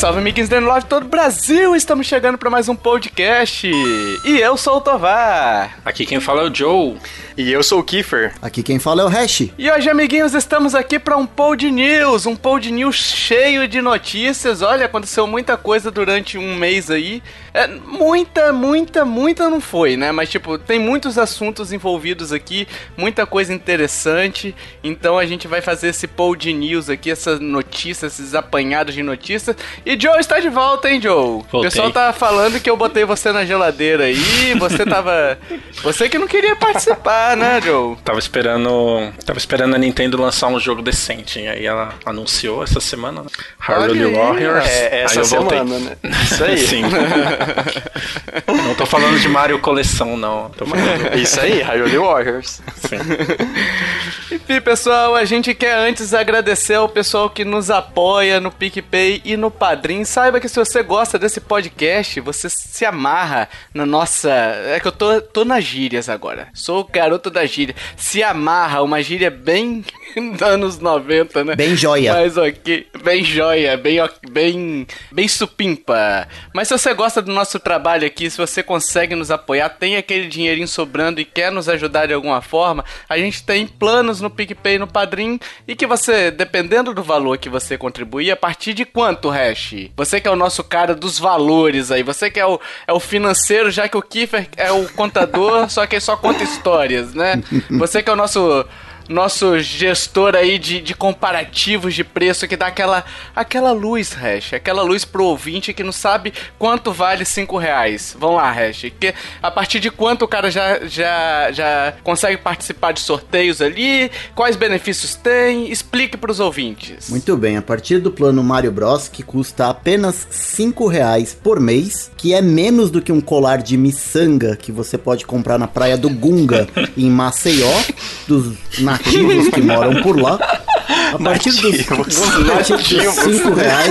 salve, amiguinhos da Love todo o Brasil! Estamos chegando para mais um podcast. E eu sou o Tovar. Aqui quem fala é o Joe. E eu sou o Kiefer. Aqui quem fala é o Hash. E hoje, amiguinhos, estamos aqui para um Pod News, um Pod News cheio de notícias. Olha, aconteceu muita coisa durante um mês aí. É, muita, muita, muita não foi, né? Mas, tipo, tem muitos assuntos envolvidos aqui, muita coisa interessante. Então a gente vai fazer esse Pod News aqui, essas notícias, esses apanhados de notícias. E Joe está de volta, hein, Joe? Voltei. O pessoal tá falando que eu botei você na geladeira aí, você tava. Você que não queria participar, né, Joe? Tava esperando. Tava esperando a Nintendo lançar um jogo decente. E aí ela anunciou essa semana, né? Hyrule aí, Warriors. É, aí essa eu voltei. semana, né? Isso aí. Sim. não tô falando de Mario Coleção, não. Falando. Isso aí, Hyrule Warriors. Sim. Enfim, pessoal, a gente quer antes agradecer ao pessoal que nos apoia no PicPay e no Padrim. Saiba que se você gosta desse podcast, você se amarra na nossa. É que eu tô, tô nas gírias agora. Sou o garoto da gíria. Se amarra, uma gíria bem anos 90, né? Bem joia. Mas ok. Bem joia, bem, bem, bem supimpa. Mas se você gosta do nosso trabalho aqui, se você consegue nos apoiar, tem aquele dinheirinho sobrando e quer nos ajudar de alguma forma, a gente tem planos no PicPay e no Padrim e que você, dependendo do valor que você contribuir, a partir de quanto, Hash? Você que é o nosso cara dos valores aí, você que é o, é o financeiro, já que o Kiefer é o contador, só que só conta histórias, né? Você que é o nosso nosso gestor aí de, de comparativos de preço que dá aquela, aquela luz, Hash, aquela luz pro ouvinte que não sabe quanto vale 5 reais. Vamos lá, Hash, que a partir de quanto o cara já, já, já consegue participar de sorteios ali, quais benefícios tem, explique pros ouvintes. Muito bem, a partir do plano Mario Bros, que custa apenas 5 reais por mês, que é menos do que um colar de miçanga que você pode comprar na praia do Gunga, em Maceió, dos nativos que moram por lá. A partir dos, Nativos. a partir dos. 5 reais,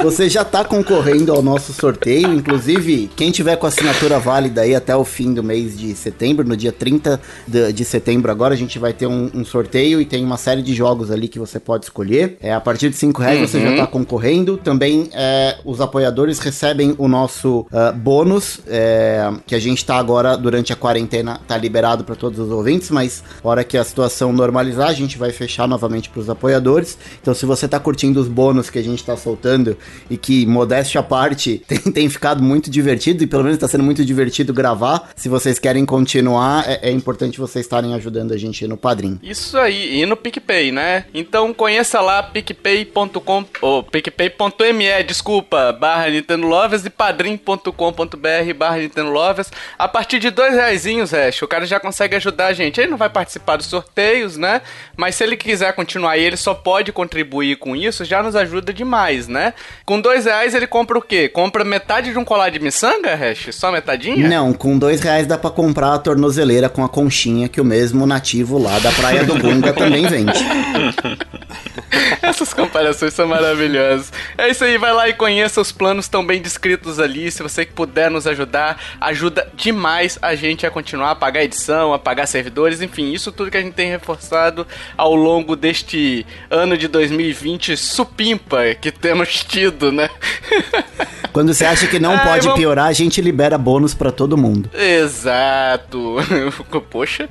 você já tá concorrendo ao nosso sorteio. Inclusive, quem tiver com assinatura válida aí até o fim do mês de setembro, no dia 30 de, setembro agora, a gente vai ter um, um sorteio e tem uma série de jogos ali que você pode escolher. É, a partir de 5 reais você já tá concorrendo. Também é, os apoiadores recebem o nosso ah, bônus, é, que a gente tá agora, durante a quarentena, tá liberado para todos os ouvintes, mas hora que a situação normalizar, a gente vai fechar novamente para os apoiadores. Então, se você tá curtindo os bônus que a gente tá soltando e que, modéstia à parte, tem, tem ficado muito divertido e pelo menos tá sendo muito divertido gravar, se vocês querem continuar, é, é importante vocês estarem ajudando a gente no Padrim. Isso aí, e no PicPay, né? Então conheça lá picpay.com, ou picpay.me, desculpa, barra Nintendo Lovers e padrim.com.br barra Nintendo Lovers. A partir de dois reaisinhos, Ash, o cara já consegue ajudar a gente. Ele não vai participar dos sorteios, né? Mas se ele quiser continuar ele só pode contribuir com isso, já nos ajuda demais, né? Com dois reais ele compra o quê? Compra metade de um colar de miçanga, Hash? Só metadinha? Não, com dois reais dá pra comprar a tornozeleira com a conchinha que o mesmo nativo lá da Praia do Gunga também vende. Essas comparações são maravilhosas. É isso aí, vai lá e conheça os planos tão bem descritos ali. Se você puder nos ajudar, ajuda demais a gente a continuar a pagar edição, a pagar servidores, enfim, isso tudo que a gente tem reforçado ao longo deste ano de 2020 supimpa que temos tido, né? Quando você acha que não Ai, pode vamos- piorar, a gente libera bônus pra todo mundo. Exato. Poxa.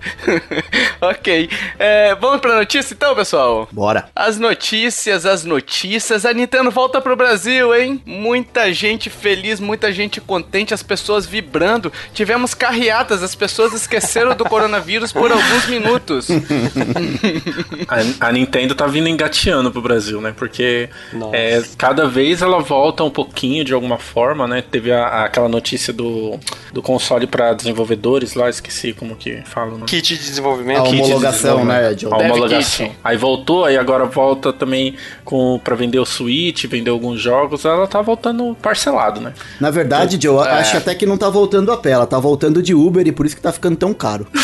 ok. É, vamos pra notícia então, pessoal? Bora. As notícias, as notícias. A Nintendo volta pro Brasil, hein? Muita gente feliz, muita gente contente, as pessoas vibrando. Tivemos carreatas, as pessoas esqueceram do coronavírus por alguns minutos. A, a Nintendo tá vindo engateando pro Brasil, né? Porque é, cada vez ela volta um pouquinho de alguma forma, né? Teve a- a- aquela notícia do, do console pra desenvolvedores lá, esqueci como que fala. Né? Kit de desenvolvimento. A Kit de homologação, né, desenvolvimento. John? A homologação. kit. Aí voltou, aí agora volta também com para vender o Switch, vender alguns jogos. Ela tá voltando parcelado, né? Na verdade, Joe, eu É. acho até que não tá voltando a pé, ela tá voltando de Uber e por isso que tá ficando tão caro.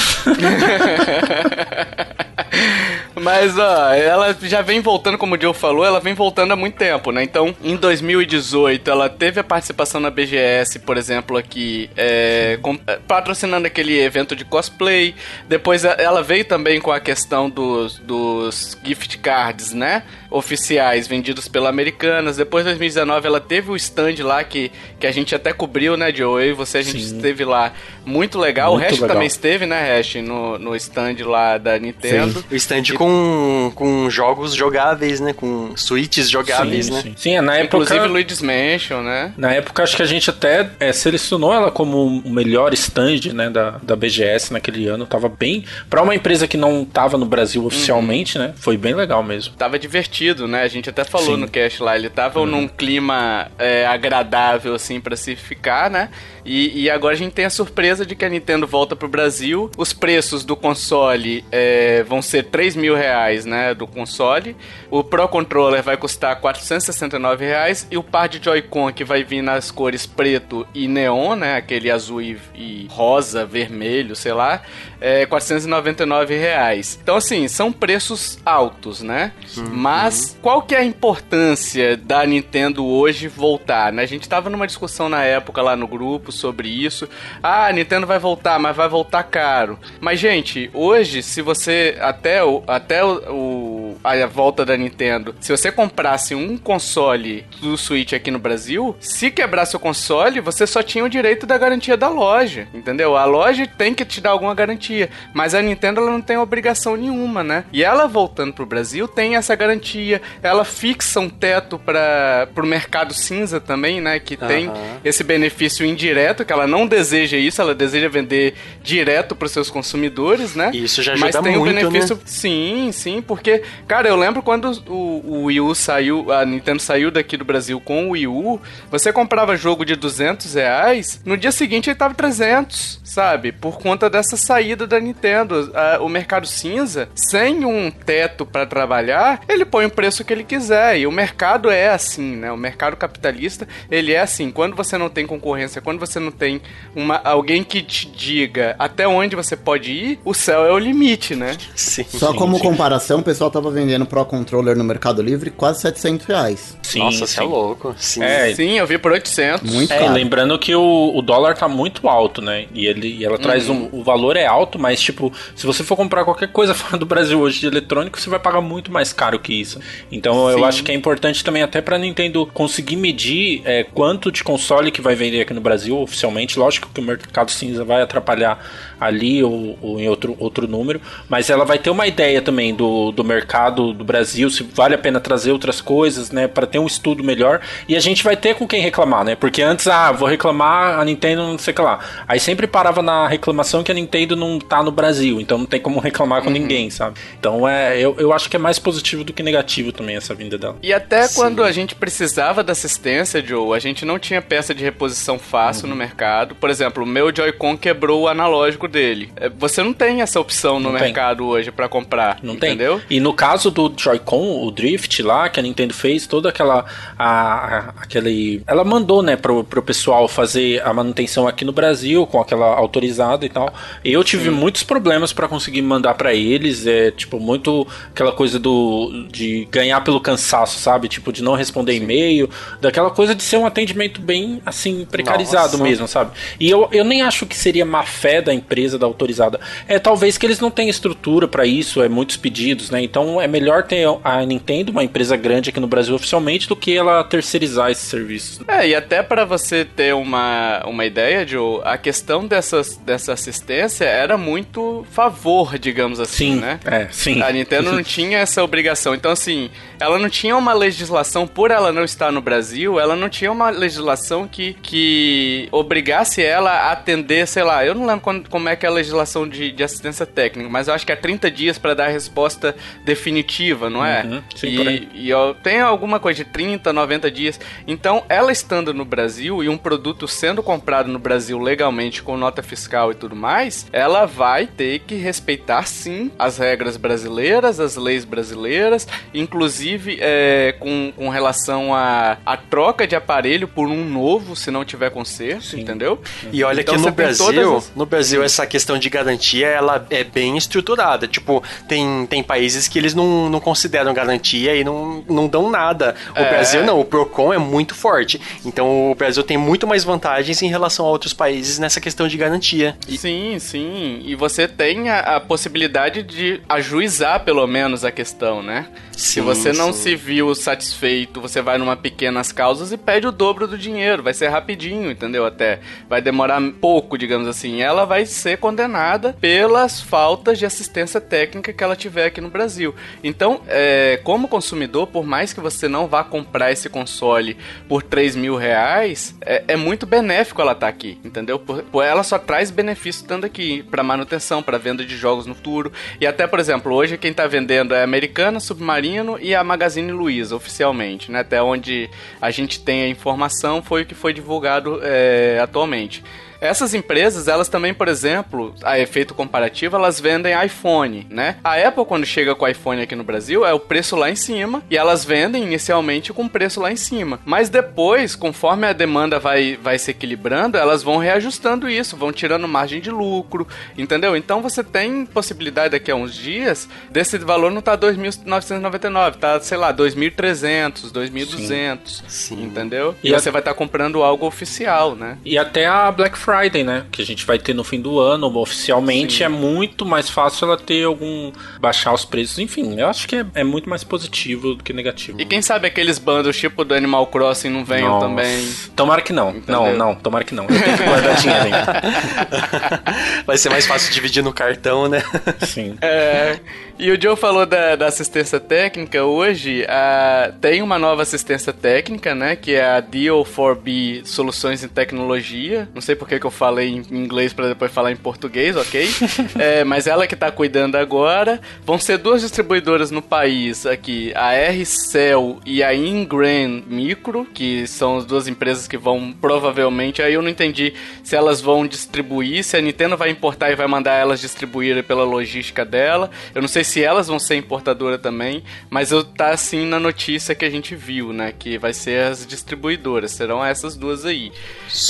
Mas, ó, ela já vem voltando, como o Joe falou, ela vem voltando há muito tempo, né? Então, em 2018, ela teve a participação na BGS, por exemplo, aqui, é, com- é, patrocinando aquele evento de cosplay. Depois, a- ela veio também com a questão dos, dos gift cards, né? Oficiais vendidos pela Americanas. Depois, em 2019, ela teve o stand lá que, que a gente até cobriu, né, Joe? Eu e você, a gente Sim. esteve lá. Muito legal. Muito o Hash legal. também esteve, né, Hash? No, no stand lá da Nintendo. O stand com, com jogos jogáveis, né? Com suítes jogáveis, sim, né? sim. Sim, é, na época. Inclusive Luigi's Mansion, né? Na época, acho que a gente até é, selecionou ela como o melhor stand né, da, da BGS naquele ano. Tava bem. Pra uma empresa que não tava no Brasil oficialmente, né? Foi bem legal mesmo. Tava divertido, né? A gente até falou Sim. no cast lá. Ele tava num clima é, agradável, assim, pra se ficar, né? E, e agora a gente tem a surpresa de que a Nintendo volta pro Brasil. Os preços do console é, vão ser 3 mil reais, né? Do console. O Pro Controller vai custar 469 reais. E o par de Joy-Con que vai vir nas cores preto e neon, né? Aquele azul e, e rosa, vermelho, sei lá. É 499 reais. Então, assim, são preços altos, né? Mas qual que é a importância da Nintendo hoje voltar, né? A gente tava numa discussão na época lá no grupo sobre isso. Ah, a Nintendo vai voltar, mas vai voltar caro. Mas, gente, hoje, se você até o, até o, a volta da Nintendo, se você comprasse um console do Switch aqui no Brasil, se quebrasse o console, você só tinha o direito da garantia da loja, entendeu? A loja tem que te dar alguma garantia, mas a Nintendo ela não tem obrigação nenhuma, né? E ela voltando pro Brasil tem essa garantia, ela fixa um teto para pro mercado cinza também, né, que tem esse benefício indireto, que ela não deseja isso, ela deseja vender direto pros seus consumidores, né? Isso já Mas ajuda tem muito, o benefício. né? Sim, sim, porque, cara, eu lembro quando o, o Wii U saiu, a Nintendo saiu daqui do Brasil com o Wii U, você comprava jogo de 200 reais, no dia seguinte ele tava 300, sabe? Por conta dessa saída da Nintendo. A- o mercado cinza, sem um teto pra trabalhar, ele põe o preço que ele quiser. E o mercado é assim, né? O mercado capitalista, ele é assim. Quando você não tem concorrência, quando você não tem uma, alguém que te diga até onde você pode ir, o céu é o limite, né? Sim. Só Sim, como sim. comparação, o pessoal tava vendendo Pro Controller no Mercado Livre quase 700 reais. Sim, Nossa, você é louco. Sim. É, Sim, eu vi por 800. Muito É, caro. lembrando que o, o dólar tá muito alto, né? E, ele, e ela traz um. O valor é alto, mas, tipo, se você for comprar qualquer coisa fora do Brasil hoje de eletrônico, você vai pagar muito mais caro que isso. Então eu Sim. acho que é importante também, até pra Nintendo conseguir medir é, quanto de console que vai vender aqui no Brasil oficialmente. Lógico que o mercado cinza vai atrapalhar ali ou, ou em outro, outro número, mas ela vai ter uma ideia também do, do mercado do Brasil, se vale a pena trazer outras coisas, né, para ter um estudo melhor. E a gente vai ter com quem reclamar, né? Porque antes, ah, vou reclamar, a Nintendo não sei o que lá. Aí sempre parava na reclamação que a Nintendo não tá no Brasil, então não tem como reclamar com ninguém, sabe? Então é, eu, eu acho que é mais positivo do que negativo também essa vinda dela. E até Sim. quando a gente precisava da assistência, Joe, a gente não tinha peça de reposição fácil Uhum. No mercado. Por exemplo, o meu Joy-Con quebrou o analógico dele. É, Você não tem essa opção no Não tem. mercado hoje pra comprar, Não entendeu? tem. E no caso do Joy-Con, o Drift lá, que a Nintendo fez, toda aquela. A, a- aquele. Ela mandou, né, pro, pro pessoal fazer a manutenção aqui no Brasil, com aquela autorizada e tal. Eu tive muitos problemas pra conseguir mandar pra eles. É, tipo, muito aquela coisa do. de ganhar pelo cansaço, sabe? Tipo, de não responder e-mail. Daquela coisa de ser um atendimento bem, assim, precarizado Nossa. Mesmo, sabe? E eu, eu nem acho que seria má fé da empresa, da autorizada. É talvez que eles não tenham estrutura pra isso, é muitos pedidos, né? Então é melhor ter a Nintendo, uma empresa grande aqui no Brasil oficialmente, do que ela terceirizar esses serviços. É, e até pra você ter uma, uma ideia, Joe, a questão dessas, dessa assistência era muito favor, digamos assim, Sim, né? é, sim. A Nintendo não tinha essa obrigação. Então, assim, ela não tinha uma legislação, por ela não estar no Brasil, ela não tinha uma legislação que, que obrigasse ela a atender, sei lá, eu não lembro quando- como é que é a legislação de, de assistência técnica, mas eu acho que é 30 dias pra dar a resposta definitiva, não é? Uhum, sim, e, e ó, tem alguma coisa de 30, 90 dias. Então, ela estando no Brasil e um produto sendo comprado no Brasil legalmente com nota fiscal e tudo mais, ela vai ter que respeitar sim as regras brasileiras, as leis brasileiras, inclusive é, com, com relação à a, troca de aparelho por um novo, se não tiver conserto, Sim. entendeu? E olha Então que no Brasil, as- no Brasil essa questão de garantia, ela é bem estruturada. Tipo, tem, tem países que eles não não, consideram garantia e não, não dão nada. O É. Brasil não, o Procon é muito forte. Então o Brasil tem muito mais vantagens em relação a outros países nessa questão de garantia. Sim, sim. E você tem a, a possibilidade de ajuizar, pelo menos, a questão, né? Se Sim, você não sim. se viu satisfeito, você vai numa pequenas causas e pede o dobro do dinheiro. Vai ser rapidinho, entendeu? Até. Vai demorar pouco, digamos assim. Ela vai ser condenada pelas faltas de assistência técnica que ela tiver aqui no Brasil. Então, é, como consumidor, por mais que você não vá comprar esse console por 3 mil reais, é, é muito benéfico ela estar aqui, entendeu? Por, por- ela só traz benefício estando aqui para manutenção, para venda de jogos no futuro. E até, por exemplo, hoje quem tá vendendo é Americana, Submarino e a Magazine Luiza, oficialmente, né? Até onde a gente tem a informação foi o que foi divulgado é, atualmente. Essas empresas, elas também, por exemplo, a efeito comparativo, elas vendem iPhone, né? A Apple, quando chega com o iPhone aqui no Brasil, é o preço lá em cima e elas vendem inicialmente com o preço lá em cima. Mas depois, conforme a demanda vai, vai se equilibrando, elas vão reajustando isso, vão tirando margem de lucro, entendeu? Então você tem possibilidade daqui a uns dias desse valor não tá 2.999, tá, sei lá, 2.300, 2.200, Sim. entendeu? E, E a- você vai estar comprando algo oficial, né? E até a Black Friday, né? Que a gente vai ter no fim do ano. Oficialmente Sim. é muito mais fácil ela ter algum. baixar os preços. Enfim, eu acho que é, é muito mais positivo do que negativo. E quem sabe aqueles bundles tipo do Animal Crossing não venham Nossa. também. Tomara que não. Entendeu? Não, não, tomara que não. Eu tenho que guardar dinheiro ainda. Vai ser mais fácil dividir no cartão, né? Sim. É, e o Joe falou da, da assistência técnica. Hoje ah, tem uma nova assistência técnica, né? Que é a Deal4B Soluções em Tecnologia. Não sei por que, eu falei em inglês para depois falar em português, ok? É, mas ela que tá cuidando agora. Vão ser duas distribuidoras no país aqui: a R-Cell e a Ingram Micro, que são as duas empresas que vão provavelmente. Aí eu não entendi se elas vão distribuir, se a Nintendo vai importar e vai mandar elas distribuírem pela logística dela. Eu não sei se elas vão ser importadora também, mas eu tá assim na notícia que a gente viu, né? Que vai ser as distribuidoras, serão essas duas aí.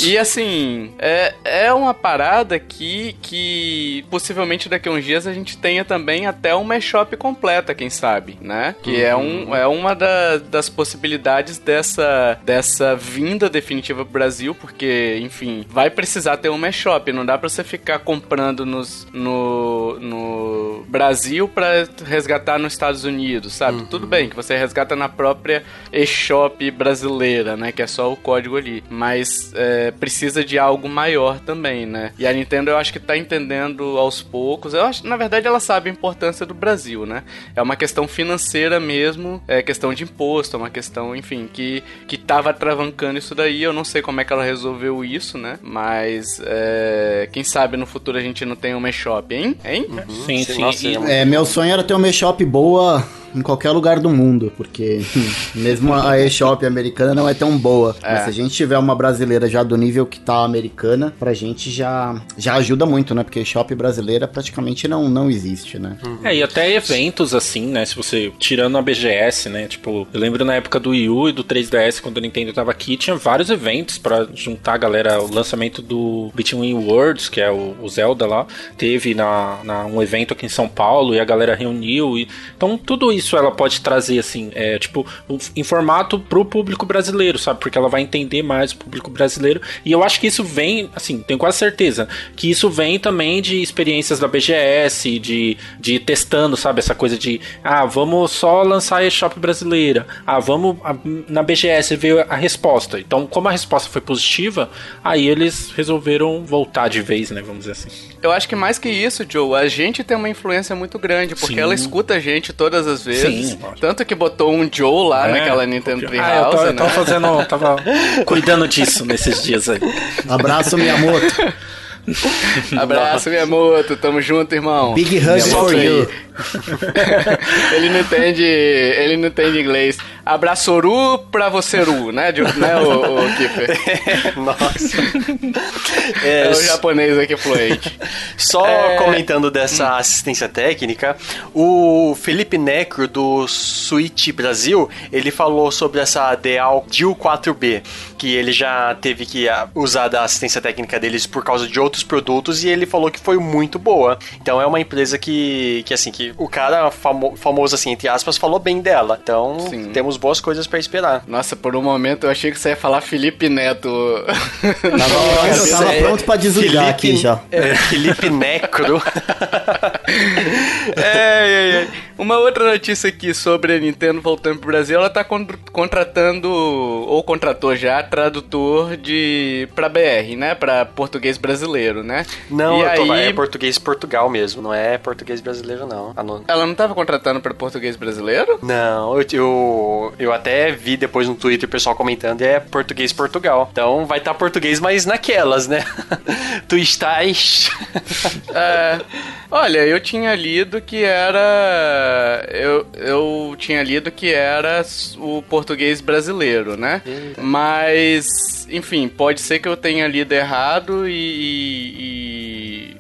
E assim, é, é uma parada que, que possivelmente daqui a uns dias a gente tenha também até uma eShop completa, quem sabe, né? Que é, um, é uma da- das possibilidades dessa, dessa vinda definitiva pro Brasil, porque, enfim, vai precisar ter uma eShop, não dá pra você ficar comprando nos, no, no Brasil pra resgatar nos Estados Unidos, sabe? Tudo bem que você resgata na própria eShop brasileira, né? Que é só o código ali. Mas é, precisa de algo maior também, né? E a Nintendo eu acho que tá entendendo aos poucos. Eu acho, na verdade, ela sabe a importância do Brasil, né? É uma questão financeira mesmo, é questão de imposto, é uma questão, enfim, que, que tava travancando isso daí. Eu não sei como é que ela resolveu isso, né? Mas é, quem sabe no futuro a gente não tem uma eShop, hein? Hein? Sim, Sim, sim. nossa, é É, meu sonho era ter uma eShop boa em qualquer lugar do mundo, porque mesmo a eShop americana não é tão boa. É. Mas se a gente tiver uma brasileira já do nível que tá americana, pra gente já, já ajuda muito, né? Porque eShop brasileira praticamente não, não existe, né? É, e até eventos assim, né? Se você. Tirando a BGS, né? Tipo, eu lembro na época do Wii U e do 3DS, quando a Nintendo tava aqui, tinha vários eventos pra juntar a galera. O lançamento do Between Worlds, que é o, o Zelda lá, teve na, na- um evento aqui em São Paulo e a galera reuniu. E, então, tudo isso ela pode trazer, assim, é, tipo, um- em formato pro público brasileiro, sabe? Porque ela vai entender mais o público brasileiro. E eu acho que isso vem, assim, tenho quase certeza, que isso vem também de experiências da BGS, de, de testando, sabe? Essa coisa de, ah, vamos só lançar a eShop brasileira. Ah, vamos a- na BGS ver a resposta. Então, como a resposta foi positiva, aí eles resolveram voltar de vez, né? Vamos dizer assim. Eu acho que mais que isso, Joe, a gente tem uma influência muito grande, porque Sim. ela escuta a gente todas as vezes. Sim, lógico. Tanto que botou um Joe lá É, naquela Nintendo Treehouse, Ah, eu tava, eu né? tava fazendo, tava cuidando disso nesses dias aí. Abraço, Miyamoto. Abraço, Miyamoto, tamo junto, irmão. Big hug Miyamoto for aí. you. ele não entende, ele não entende inglês. Abraçoru pra vocêru, né? De, né, o, o Kiffer? Nossa. É, é, o japonês aqui fluente. Só é... comentando dessa assistência técnica, o Felipe Necro do Switch Brasil, ele falou sobre essa Deal Deal 4B, que ele já teve que ah, usar da assistência técnica deles por causa de outros produtos e ele falou que foi muito boa. Então é uma empresa que, que assim, que o cara famo, famoso assim, entre aspas, falou bem dela. Então Sim. temos boas coisas para esperar. Nossa, por um momento eu achei que você ia falar Felipe Neto. Nossa, eu tava pronto pra desligar Felipe, aqui já. É, Felipe Necro. é, é, é. Uma outra notícia aqui sobre a Nintendo voltando pro Brasil, ela tá contratando, ou contratou já, tradutor de pra BR, né? Pra português brasileiro, né? Não, e aí... é português Portugal mesmo, não é português brasileiro, não. Ela não tava contratando pra português brasileiro? Não, eu, eu, eu até vi depois no Twitter o pessoal comentando e é português Portugal. Então vai estar tá português, mas naquelas, né? tu estás. é, olha, eu tinha lido que era. Eu, eu tinha lido que era o português brasileiro, né? Eita. Mas, enfim, pode ser que eu tenha lido errado e, e, e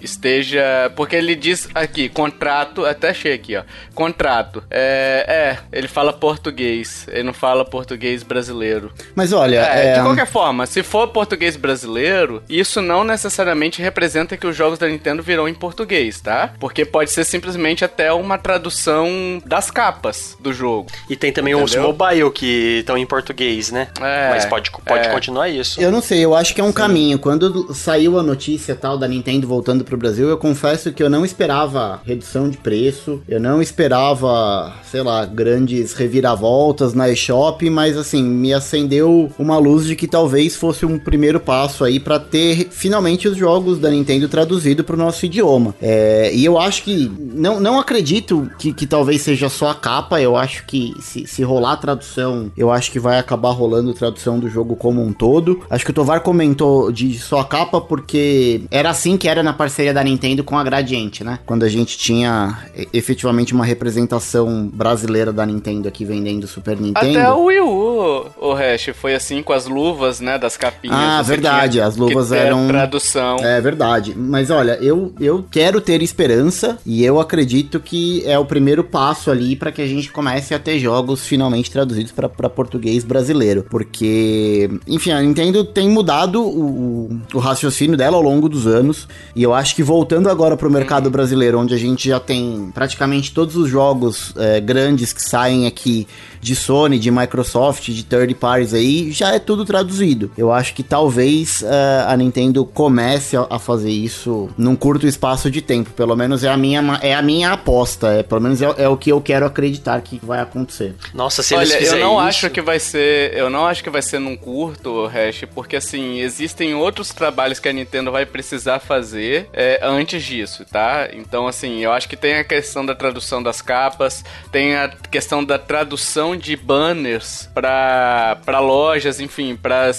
esteja. Porque ele diz aqui, contrato. Até achei aqui, ó. Contrato. É, é, ele fala português. Ele não fala português brasileiro. Mas olha. É, é... De qualquer forma, se for português brasileiro, isso não necessariamente representa que os jogos da Nintendo virão em português, tá? Porque pode ser simplesmente até uma tradução das capas do jogo. E tem também Entendeu? os mobile que estão em português, né? É, Mas pode, pode é. continuar isso. Eu não sei, eu acho que é um Sim. caminho. Quando saiu a notícia tal da Nintendo voltando pro Brasil, eu confesso que eu não esperava redução de preço, eu não esperava, sei lá, grandes reviravoltas na eShop, mas assim, me acendeu uma luz de que talvez fosse um primeiro passo aí para ter finalmente os jogos da Nintendo traduzido pro nosso idioma. É, e eu acho que, não, não acredito que, que talvez seja só a capa, eu acho que se, se rolar tradução, eu acho que vai acabar rolando tradução do jogo como um todo. Acho que o Tovar comentou de só a capa porque era assim que era na parceria da Nintendo com a Gradiente, né? Quando a gente tinha efetivamente uma representação brasileira da Nintendo aqui vendendo Super Nintendo. Até o Wii U, o Hash, foi assim com as luvas, né, das capinhas. Ah, verdade, as luvas eram... tradução. É verdade. Mas olha, eu, eu quero ter esperança e eu acredito que é o primeiro passo ali para que a gente comece a ter jogos finalmente traduzidos para português brasileiro. Porque, enfim, a Nintendo tem mudado o, o, raciocínio dela ao longo dos anos. E eu acho que voltando agora para o mercado brasileiro, onde a gente já tem praticamente todos os jogos é, grandes que saem aqui de Sony, de Microsoft, de third parties aí, já é tudo traduzido. Eu acho que talvez uh, a Nintendo comece a, a, fazer isso num curto espaço de tempo. Pelo menos é a minha, é a minha aposta. É, pelo menos é, é o que eu quero acreditar que vai acontecer. Nossa, se Olha, eles eu não isso... acho que vai ser. Eu não acho que vai ser num curto, Hash, porque assim, existem outros trabalhos que a Nintendo vai precisar fazer é, antes disso, tá? Então, assim, eu acho que tem a questão da tradução das capas, tem a questão da tradução de banners para lojas, enfim, para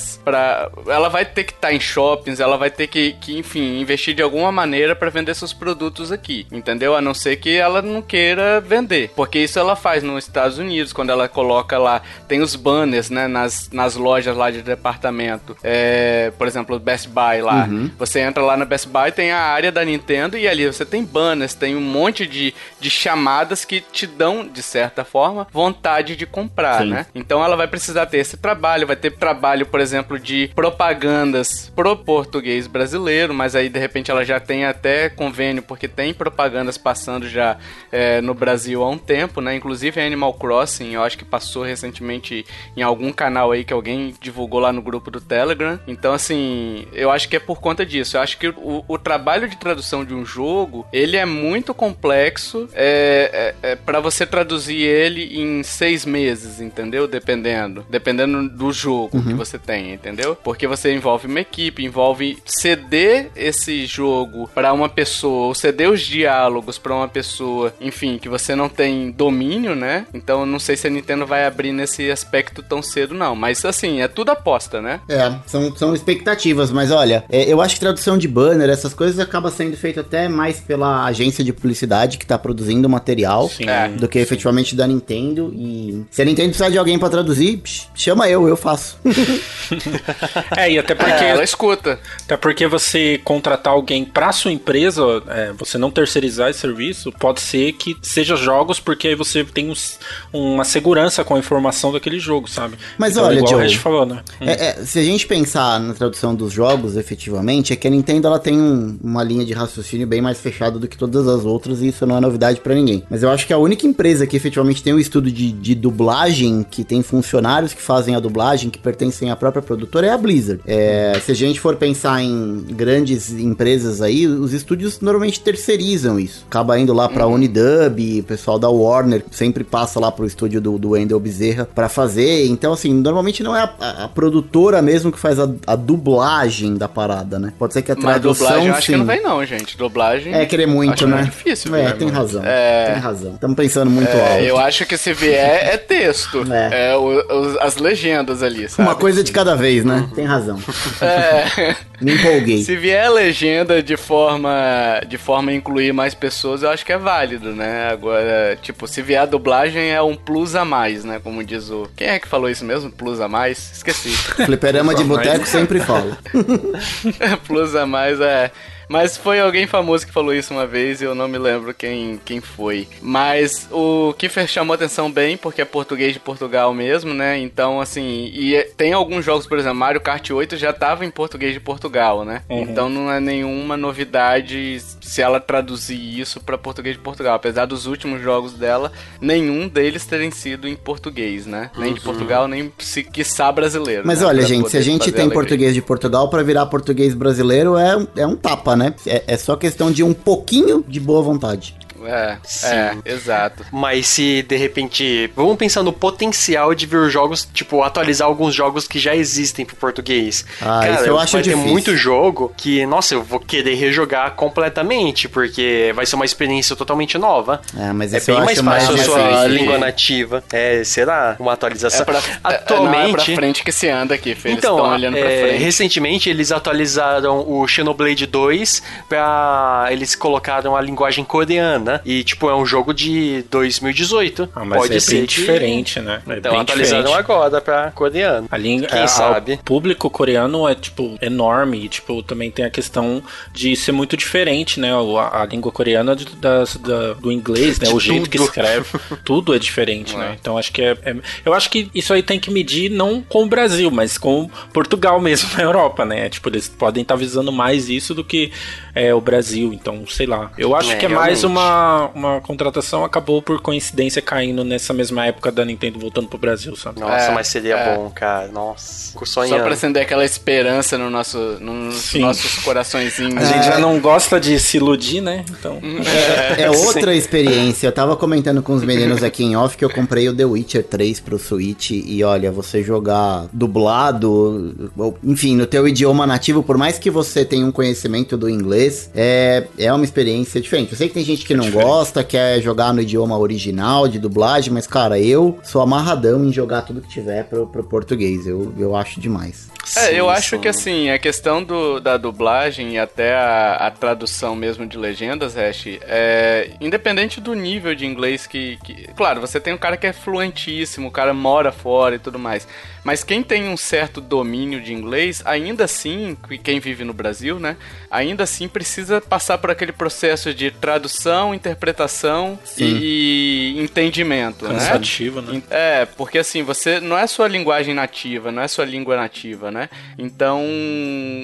ela vai ter que estar tá em shoppings, ela vai ter que, que enfim, investir de alguma maneira para vender seus produtos aqui, entendeu? A não ser que ela não queira vender, porque isso ela faz nos Estados Unidos, quando ela coloca lá, tem os banners, né, nas, nas lojas lá de departamento, é, por exemplo, o Best Buy lá, uhum. você entra lá no Best Buy, tem a área da Nintendo e ali você tem banners, tem um monte de, de chamadas que te dão, de certa forma, vontade de de comprar, Sim. né? Então ela vai precisar ter esse trabalho, vai ter trabalho, por exemplo, de propagandas pro português brasileiro, mas aí de repente ela já tem até convênio, porque tem propagandas passando já é, no Brasil há um tempo, né? Inclusive Animal Crossing, eu acho que passou recentemente em algum canal aí que alguém divulgou lá no grupo do Telegram. Então, assim, eu acho que é por conta disso. Eu acho que o, o trabalho de tradução de um jogo, ele é muito complexo é, é, é para você traduzir ele em seis meses meses, entendeu? Dependendo. Dependendo do jogo uhum. que você tem, entendeu? Porque você envolve uma equipe, envolve ceder esse jogo para uma pessoa, ou ceder os diálogos para uma pessoa, enfim, que você não tem domínio, né? Então não sei se a Nintendo vai abrir nesse aspecto tão cedo, não. Mas assim, é tudo aposta, né? É, são, são expectativas, mas olha, é, eu acho que tradução de banner, essas coisas acaba sendo feito até mais pela agência de publicidade que tá produzindo o material Sim. É. do que efetivamente da Nintendo. E se a Nintendo precisar de alguém pra traduzir, psh, chama eu, eu faço. É, e até porque, É, ela escuta. até porque você contratar alguém pra sua empresa, é, você não terceirizar esse serviço, pode ser que seja jogos, porque aí você tem uns- uma segurança com a informação daquele jogo, sabe? Mas Então, olha, igual Joe, o Regis falou, né? É, é, se a gente pensar na tradução dos jogos, efetivamente, é que a Nintendo ela tem um- uma linha de raciocínio bem mais fechada do que todas as outras, e isso não é novidade pra ninguém. Mas eu acho que a única empresa que efetivamente tem um estudo de, de dublagem, que tem funcionários que fazem a dublagem, que pertencem à própria produtora, é a Blizzard. É, se a gente for pensar em grandes empresas aí, os estúdios normalmente terceirizam isso. Acaba indo lá pra Unidub, o pessoal da Warner sempre passa lá pro estúdio do, do Wendell Bezerra pra fazer. Então, assim, normalmente não é a, a- a produtora mesmo que faz a, a dublagem da parada, né? Pode ser que a Mas tradução, dublagem eu acho sim. que não vem não, gente. Dublagem... É querer muito, acho né? mais difícil, É, tem razão. É. Tem razão. Estamos pensando muito É, alto. eu acho que se vier é texto. É. É, o- os- as legendas ali, sabe? Uma coisa de cada vez, né? Tem razão. É. Me empolguei. Se vier legenda de forma de forma a incluir mais pessoas, eu acho que é válido, né? Agora, tipo, se vier a dublagem é um plus a mais, né? Como diz o. Quem é que falou isso mesmo? Plus a mais? Esqueci. Fliperama de boteco sempre fala. plus a mais é. Mas foi alguém famoso que falou isso uma vez e eu não me lembro quem, quem foi. Mas o Kiefer chamou atenção bem, porque é português de Portugal mesmo, né? Então, assim, e é- tem alguns jogos, por exemplo, Mario Kart 8 já tava em português de Portugal, né? Então não é nenhuma novidade se ela traduzir isso pra português de Portugal. Apesar dos últimos jogos dela, nenhum deles terem sido em português, né? Nem de Portugal, nem se quiçá brasileiro. Mas né? olha, Pra gente, se a gente tem alegria. português de Portugal, pra virar português brasileiro é, um- é um tapa, né? É, é só questão de um pouquinho de boa vontade. É, Sim. é, exato. Mas se de repente. Vamos pensar no potencial de vir jogos, tipo, atualizar alguns jogos que já existem pro português. Ah, isso eu acho vai difícil. ter muito jogo que, nossa, eu vou querer rejogar completamente, porque vai ser uma experiência totalmente nova. É, mas É eu bem mais acho fácil a mais sua difícil. língua nativa. É, será? Uma atualização. É pra, Atualmente. Não, é pra frente que se anda aqui, filho. Então, Eles estão olhando pra é, frente. recentemente eles atualizaram o Xenoblade 2 pra. Eles colocaram a linguagem coreana. E, tipo, é um jogo de 2018. Ah, mas Pode é ser bem que- diferente, né? É Então bem atualizaram diferente. agora pra coreano. A língua, Quem é, a- sabe? O público coreano é, tipo, enorme. E, tipo, também tem a questão de ser muito diferente, né? A, a língua coreana de- da- do inglês, né? De o jeito que tudo. escreve. tudo é diferente, É. né? Então acho que é, é- Eu acho que isso aí tem que medir não com o Brasil, mas com Portugal mesmo na Europa, né? Tipo, eles podem estar visando mais isso do que é, o Brasil. Então, sei lá. Eu acho É, que é mais realmente. Uma, uma contratação, acabou por coincidência caindo nessa mesma época da Nintendo voltando pro Brasil, sabe? Nossa, É, mas seria é. bom, cara. Nossa. Fico Só sonhando. pra acender aquela esperança no nosso, nos Sim. nossos coraçõezinhos. A gente já não gosta de se iludir, né? Então. É outra experiência. Eu tava comentando com os meninos aqui em off que eu comprei o The Witcher 3 pro Switch e olha, você jogar dublado, ou, enfim, no teu idioma nativo, por mais que você tenha um conhecimento do inglês, é, é uma experiência diferente. Eu sei que tem gente que não gosta, quer jogar no idioma original de dublagem, mas cara, eu sou amarradão em jogar tudo que tiver pro, pro português. Eu, eu acho demais. É, eu Sim, acho sim. que assim, a questão do, da dublagem e até a, a tradução mesmo de legendas, Hash, é, independente do nível de inglês que, que- Claro, você tem um cara que é fluentíssimo, o cara mora fora e tudo mais. Mas quem tem um certo domínio de inglês, ainda assim, que- quem vive no Brasil, né? Ainda assim precisa passar por aquele processo de tradução, interpretação e, e entendimento, né? Cansativo, né? É, porque assim, você não é sua linguagem nativa, não é sua língua nativa, né? Então,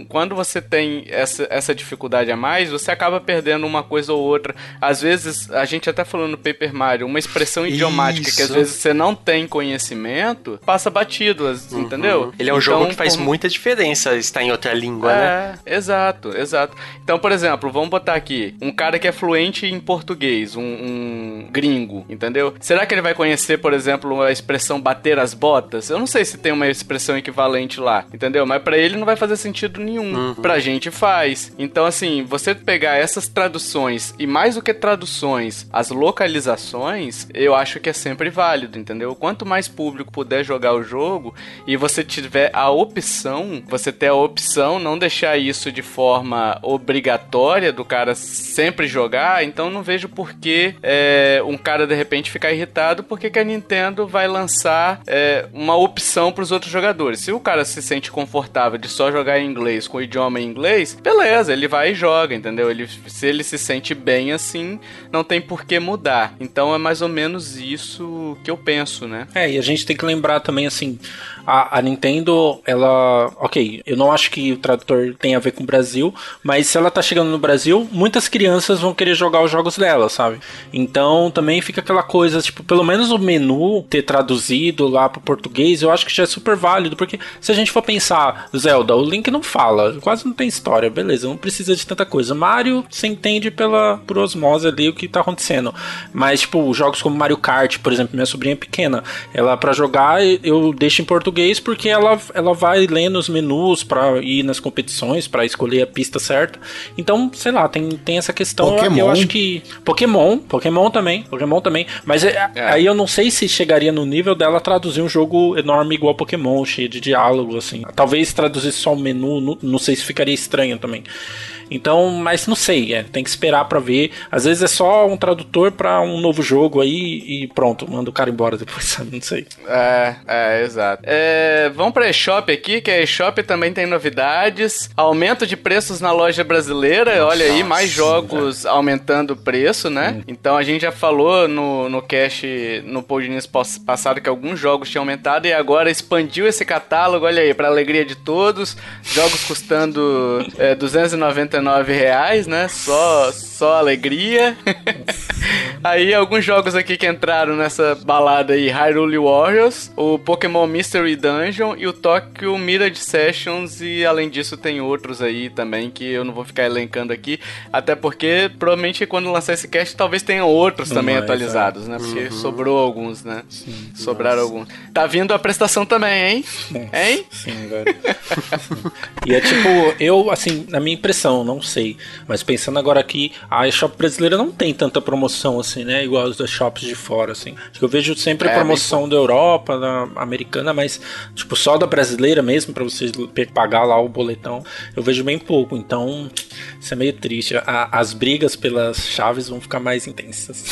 quando você tem essa, essa dificuldade a mais, você acaba perdendo uma coisa ou outra. Às vezes, a gente até falou no Paper Mario, uma expressão idiomática que às Isso. vezes você não tem conhecimento, passa batido, as- entendeu? Ele é um Então, jogo que faz por- muita diferença estar em outra língua, né? é, exato, exato. Então, por exemplo, vamos botar aqui um cara que é fluente em português, um, um gringo, entendeu? Será que ele vai conhecer, por exemplo, a expressão bater as botas? Eu não sei se tem uma expressão equivalente lá, entendeu? Mas pra ele não vai fazer sentido nenhum. Pra gente faz. Então, assim, você pegar essas traduções e mais do que traduções, as localizações, eu acho que é sempre válido, entendeu? Quanto mais público puder jogar o jogo e você tiver a opção, você ter a opção, não deixar isso de forma obrigatória do cara sempre jogar, então não vejo por que é, um cara de repente ficar irritado porque que a Nintendo vai lançar é, uma opção para os outros jogadores. Se o cara se sente confortável de só jogar em inglês com o idioma em inglês, beleza, ele vai e joga, entendeu? Ele, se ele se sente bem assim, não tem por que mudar. Então é mais ou menos isso que eu penso, né? É, e a gente tem que lembrar também assim, a, a, Nintendo, ela. Ok, eu não acho que o tradutor tem a ver com o Brasil, mas se ela tá chegando no Brasil, muitas crianças vão querer jogar os jogos dela, sabe? Então também fica aquela coisa, tipo, pelo menos o menu ter traduzido lá pro português, eu acho que já é super válido, porque se a gente for pensar, Zelda, o Link não fala, quase não tem história, beleza, não precisa de tanta coisa. Mario, você entende pela, por osmose ali o que tá acontecendo. Mas, tipo, jogos como Mario Kart, por exemplo, minha sobrinha é pequena, ela para jogar eu deixo em português português porque ela, ela vai lendo os menus para ir nas competições, para escolher a pista certa. Então, sei lá, tem, tem essa questão. Eu, eu, acho que. Pokémon, Pokémon também, Pokémon também. Mas é, é. aí eu não sei se chegaria no nível dela traduzir um jogo enorme igual Pokémon, cheio de diálogo, assim. Talvez traduzir só o menu, não, não sei se ficaria estranho também. Então, mas não sei, é, tem que esperar para ver. Às vezes é só um tradutor para um novo jogo aí e pronto, manda o cara embora depois, sabe? Não sei. É, é, exato. É, vamos pra eShop aqui, que a eShop também tem novidades. Aumento de preços na loja brasileira, Nossa, olha aí, mais jogos aumentando o preço, né? Hum. Então a gente já falou no, no cache, no podcast passado, que alguns jogos tinham aumentado e agora expandiu esse catálogo, olha aí, pra alegria de todos. Jogos custando é, 290 R$ reais, né? Só, só alegria. aí alguns jogos aqui que entraram nessa balada aí, Hyrule Warriors, o Pokémon Mystery Dungeon e o Tokyo Mirage Sessions e além disso tem outros aí também que eu não vou ficar elencando aqui, até porque provavelmente quando lançar esse cast talvez tenham outros também atualizados, é. né? Porque uhum. sobrou alguns, né? Sim, Sobraram nossa. alguns. Tá vindo a prestação também, hein? Hein? Sim, velho. e é tipo, eu, assim, na minha impressão, não sei. Mas pensando agora aqui, a eShop brasileira não tem tanta promoção assim, né? Igual as das shops de fora, assim. Acho que eu vejo sempre é, promoção da Europa, da americana, mas, tipo, só da brasileira mesmo, para vocês pagar lá o boletão, eu vejo bem pouco. Então, isso é meio triste. A, as brigas pelas chaves vão ficar mais intensas.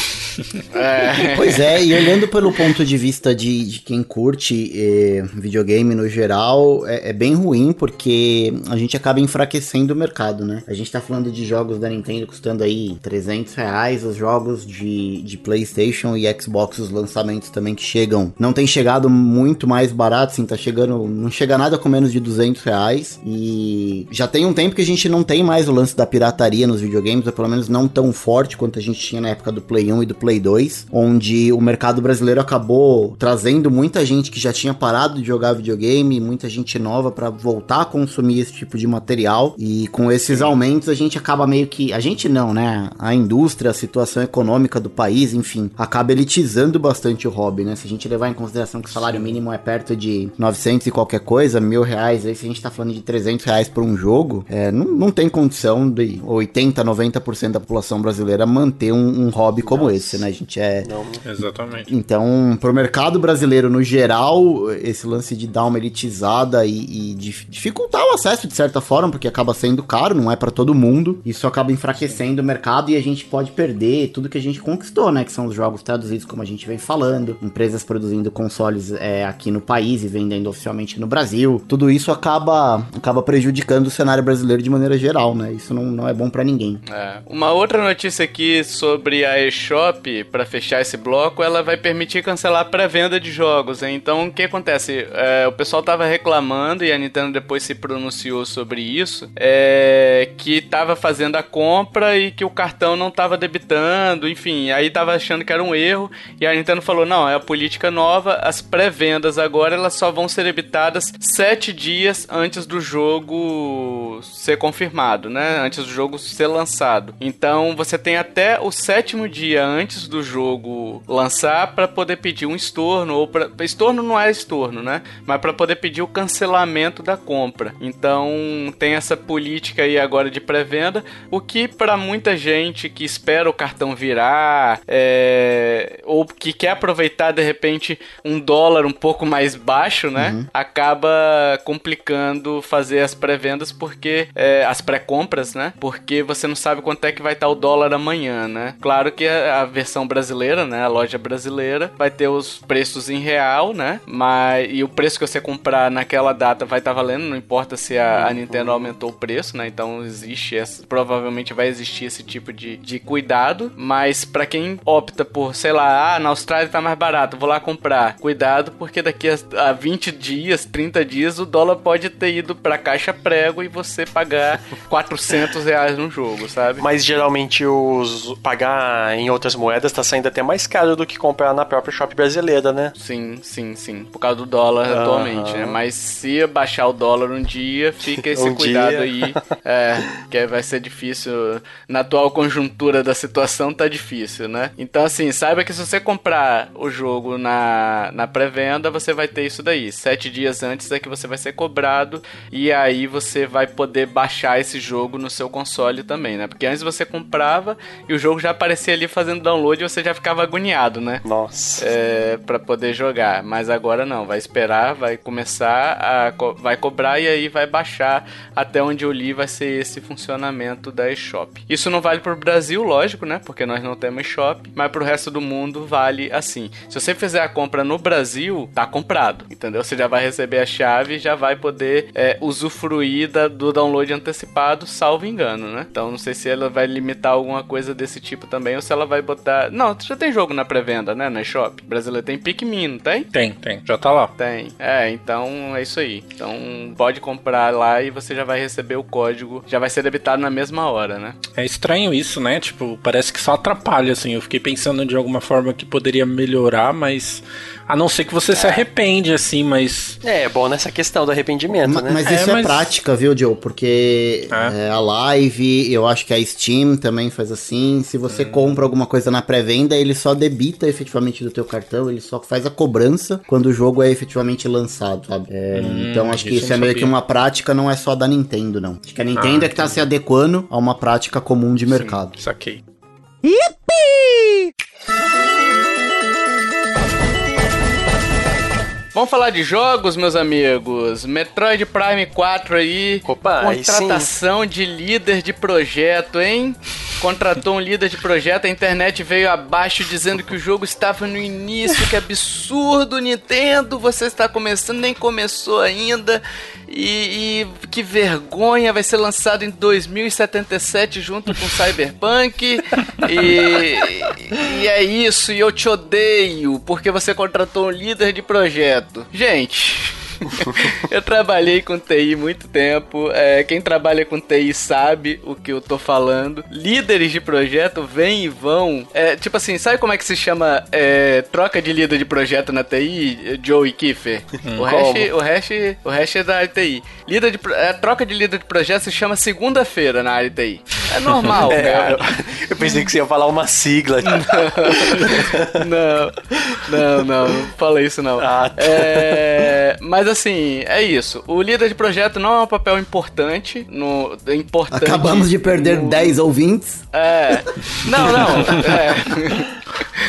É. Pois é, e olhando pelo ponto de vista de, de quem curte eh, videogame no geral, é, é bem ruim porque a gente acaba enfraquecendo o mercado, né? A gente tá falando de jogos da Nintendo custando aí 300 reais, os jogos de, de PlayStation e Xbox, os lançamentos também que chegam, não tem chegado muito mais barato, assim, tá chegando, não chega nada com menos de 200 reais. E já tem um tempo que a gente não tem mais o lance da pirataria nos videogames, ou pelo menos não tão forte quanto a gente tinha na época do Play 1 e do Play 2, onde o mercado brasileiro acabou trazendo muita gente que já tinha parado de jogar videogame, muita gente nova para voltar a consumir esse tipo de material. E com esses aumentos, a gente acaba meio que. A gente não, né? A indústria, a situação econômica do país, enfim, acaba elitizando bastante o hobby, né? Se a gente levar em consideração que o salário mínimo é perto de 900 e qualquer coisa, mil reais, aí se a gente tá falando de 300 reais por um jogo, é, não, não tem condição de 80, 90% da população brasileira manter um, um hobby como Nossa. esse, né? A gente é. Não. Exatamente. Então, pro mercado brasileiro no geral, esse lance de dar uma elitizada e, e dificultar o acesso de certa forma, porque acaba sendo caro, não é para todo mundo. Isso acaba enfraquecendo Sim. o mercado e a gente pode perder tudo que a gente conquistou, né? Que são os jogos traduzidos, como a gente vem falando, empresas produzindo consoles é, aqui no país e vendendo oficialmente no Brasil. Tudo isso acaba, acaba prejudicando o cenário brasileiro de maneira geral, né? Isso não, não é bom para ninguém. É. Uma outra notícia aqui sobre a eShop, para fechar esse bloco, ela vai permitir cancelar pré-venda de jogos. Hein? Então, o que acontece? É, o pessoal tava reclamando e a Nintendo depois se pronunciou sobre isso. É, que tava fazendo a compra e que o cartão não tava debitando, enfim, aí tava achando que era um erro e a Nintendo falou: não, é a política nova, as pré-vendas agora elas só vão ser debitadas sete dias antes do jogo ser confirmado, né? Antes do jogo ser lançado. Então você tem até o sétimo dia antes do jogo lançar para poder pedir um estorno ou para estorno não é estorno, né? Mas para poder pedir o cancelamento da compra. Então tem essa política aí agora de pré-venda, o que para muita gente que espera o cartão virar comprar é, ou que quer aproveitar de repente um dólar um pouco mais baixo, né? Uhum. Acaba complicando fazer as pré-vendas porque é, as pré-compras, né? Porque você não sabe quanto é que vai estar o dólar amanhã, né? Claro que a, a versão brasileira, né? A loja brasileira vai ter os preços em real, né? Mas e o preço que você comprar naquela data vai estar valendo, não importa se a, a Nintendo aumentou o preço, né? Então existe essa, provavelmente vai existir esse tipo de, de cuidado, mas para quem opta por, sei lá, ah, na Austrália tá mais barato, vou lá comprar. Cuidado, porque daqui a, a 20 dias, 30 dias, o dólar pode ter ido pra caixa prego e você pagar 400 reais no jogo, sabe? Mas geralmente os pagar em outras moedas tá saindo até mais caro do que comprar na própria shop brasileira, né? Sim, sim, sim. Por causa do dólar uhum. atualmente, né? Mas se baixar o dólar um dia, fica esse um cuidado dia. aí. É, que vai ser difícil. Na atual conjuntura da situação, tá difícil, né? Então, assim, saiba que se você comprar o jogo na, na pré-venda, você vai ter isso daí. Sete dias antes é que você vai ser cobrado e aí você vai poder baixar esse jogo no seu console também, né? Porque antes você comprava e o jogo já aparecia ali fazendo download e você já ficava agoniado, né? Nossa. É, pra poder jogar. Mas agora não, vai esperar, vai começar a. vai cobrar e aí vai baixar até onde eu li vai ser esse funcionamento da eShop. Isso não vale pro Brasil, lógico, né? Porque nós não temos eShop, mas pro resto do mundo vale assim. Se você fizer a compra no Brasil, tá comprado, entendeu? Você já vai receber a chave e já vai poder é, usufruir da, do download antecipado, salvo engano, né? Então não sei se ela vai limitar alguma coisa desse tipo também ou se ela vai botar. Não, já tem jogo na pré-venda, né? Na eShop. Brasileiro tem Pikmin, não tem? Tem, tem. Já tá lá. Tem. É, então é isso aí. Então pode comprar lá e você já vai receber o código, já vai ser debitado na mesma hora, né? É estranho isso, né? Tipo, parece que só atrapalha, assim. Eu fiquei pensando de alguma forma que poderia melhorar, mas a não ser que você é. se arrepende, assim, mas. É, é bom nessa questão do arrependimento, Ma né? Mas isso é, mas... é prática, viu, Joe? Porque é. é. a Live, eu acho que a Steam também faz assim. Se você hum. compra alguma coisa na pré-venda, ele só debita efetivamente do teu cartão, ele só faz a cobrança quando o jogo é efetivamente lançado, sabe? É, hum, então acho que isso é meio sabia. que uma prática, não é só da Nintendo, não. Acho que a Nintendo ah, é que tá se adequando a uma prática comum de mercado. Sim, saquei. Yippee! Vamos falar de jogos, meus amigos. Metroid Prime 4 aí. Opa, contratação de líder de projeto, hein? Contratou um líder de projeto, a internet veio abaixo dizendo que o jogo estava no início, que absurdo, Nintendo, você está começando, nem começou ainda. E, e, que vergonha, vai ser lançado em 2077 junto com Cyberpunk. e, e é isso, e eu te odeio porque você contratou um líder de projeto. Gente. eu trabalhei com TI muito tempo. É, quem trabalha com TI sabe o que eu tô falando. Líderes de projeto vêm e vão. É, tipo assim, sabe como é que se chama é, troca de líder de projeto na TI, Joe e Kiefer? Hum, o, hash, o, hash, o hash é da TI. Líder de, é, troca de líder de projeto se chama segunda-feira na área TI. É normal, é, cara. Eu pensei que você ia falar uma sigla. não, não, não, não falei isso não. Ah, tá. é, mas assim, é isso. O líder de projeto não é um papel importante. No, é importante Acabamos de perder no... 10 ouvintes. É. Não, não. É.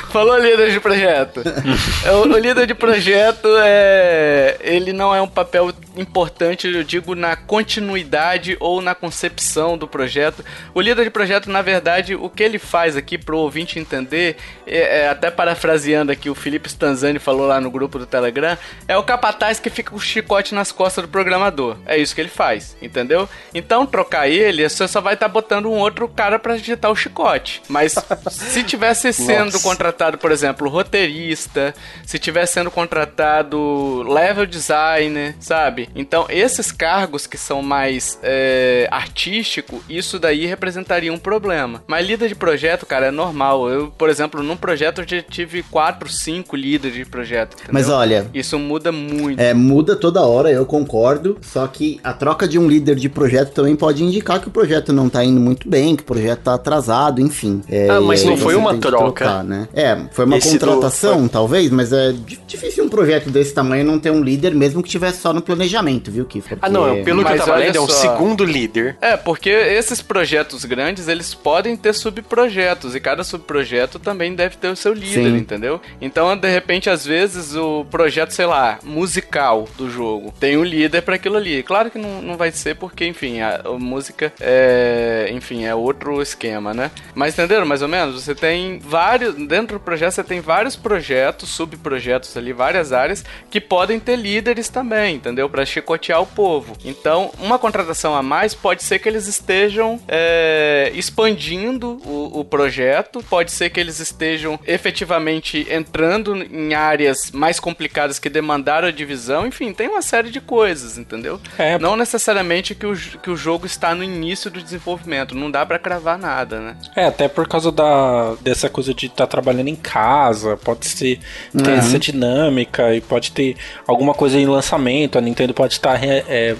Falou líder de projeto. o, o, líder de projeto é. Ele não é um papel importante, eu digo, na continuidade ou na concepção do projeto. O líder de projeto, na verdade, o que ele faz aqui pro ouvinte entender, é, é, até parafraseando aqui o Felipe Stanzani falou lá no grupo do Telegram, é o capataz que fica o chicote nas costas do programador. É isso que ele faz, entendeu? Então, trocar ele, você só vai estar tá botando um outro cara para digitar o chicote. Mas se tivesse sendo contratado, por exemplo, roteirista, se tivesse sendo contratado level designer, sabe? Então, esses cargos que são mais é, artístico, isso daí representaria um problema. Mas líder de projeto, cara, é normal. Eu, por exemplo, num projeto eu já tive quatro, cinco líderes de projeto. Entendeu? Mas olha. Isso muda muito. É, muda toda hora, eu concordo. Só que a troca de um líder de projeto também pode indicar que o projeto não tá indo muito bem, que o projeto tá atrasado, enfim. É, ah, mas não foi uma troca. Trocar, né? É, é, foi uma Esse do- contratação, talvez, mas é di- difícil um projeto desse tamanho não ter um líder, mesmo que tivesse só no planejamento, viu, Kiffer? Ah, não, Porque- pelo que eu Mas tava lendo, é um só. segundo líder. É, porque esses projetos grandes, eles podem ter subprojetos, e cada subprojeto também deve ter o seu líder, Sim. entendeu? Então, de repente, às vezes, o projeto, sei lá, musical do jogo, tem um líder pra aquilo ali. Claro que não, não vai ser porque, enfim, a, a música é, enfim, é outro esquema, né? Mas entenderam, mais ou menos? Você tem vários, dentro do projeto você tem vários projetos, subprojetos ali, várias áreas, que podem ter líderes também, entendeu? Pra chicotear o povo. Então, uma contratação a mais pode ser que eles estejam é, expandindo o, o projeto, pode ser que eles estejam efetivamente entrando em áreas mais complicadas que demandaram a divisão, enfim, tem uma série de coisas, entendeu? É. Não necessariamente que o, que o jogo está no início do desenvolvimento, não dá pra cravar nada, né? É, até por causa da, dessa coisa de estar trabalhando em casa, pode ser ter Uhum. essa dinâmica e pode ter alguma coisa em lançamento. A Nintendo pode estar re- é,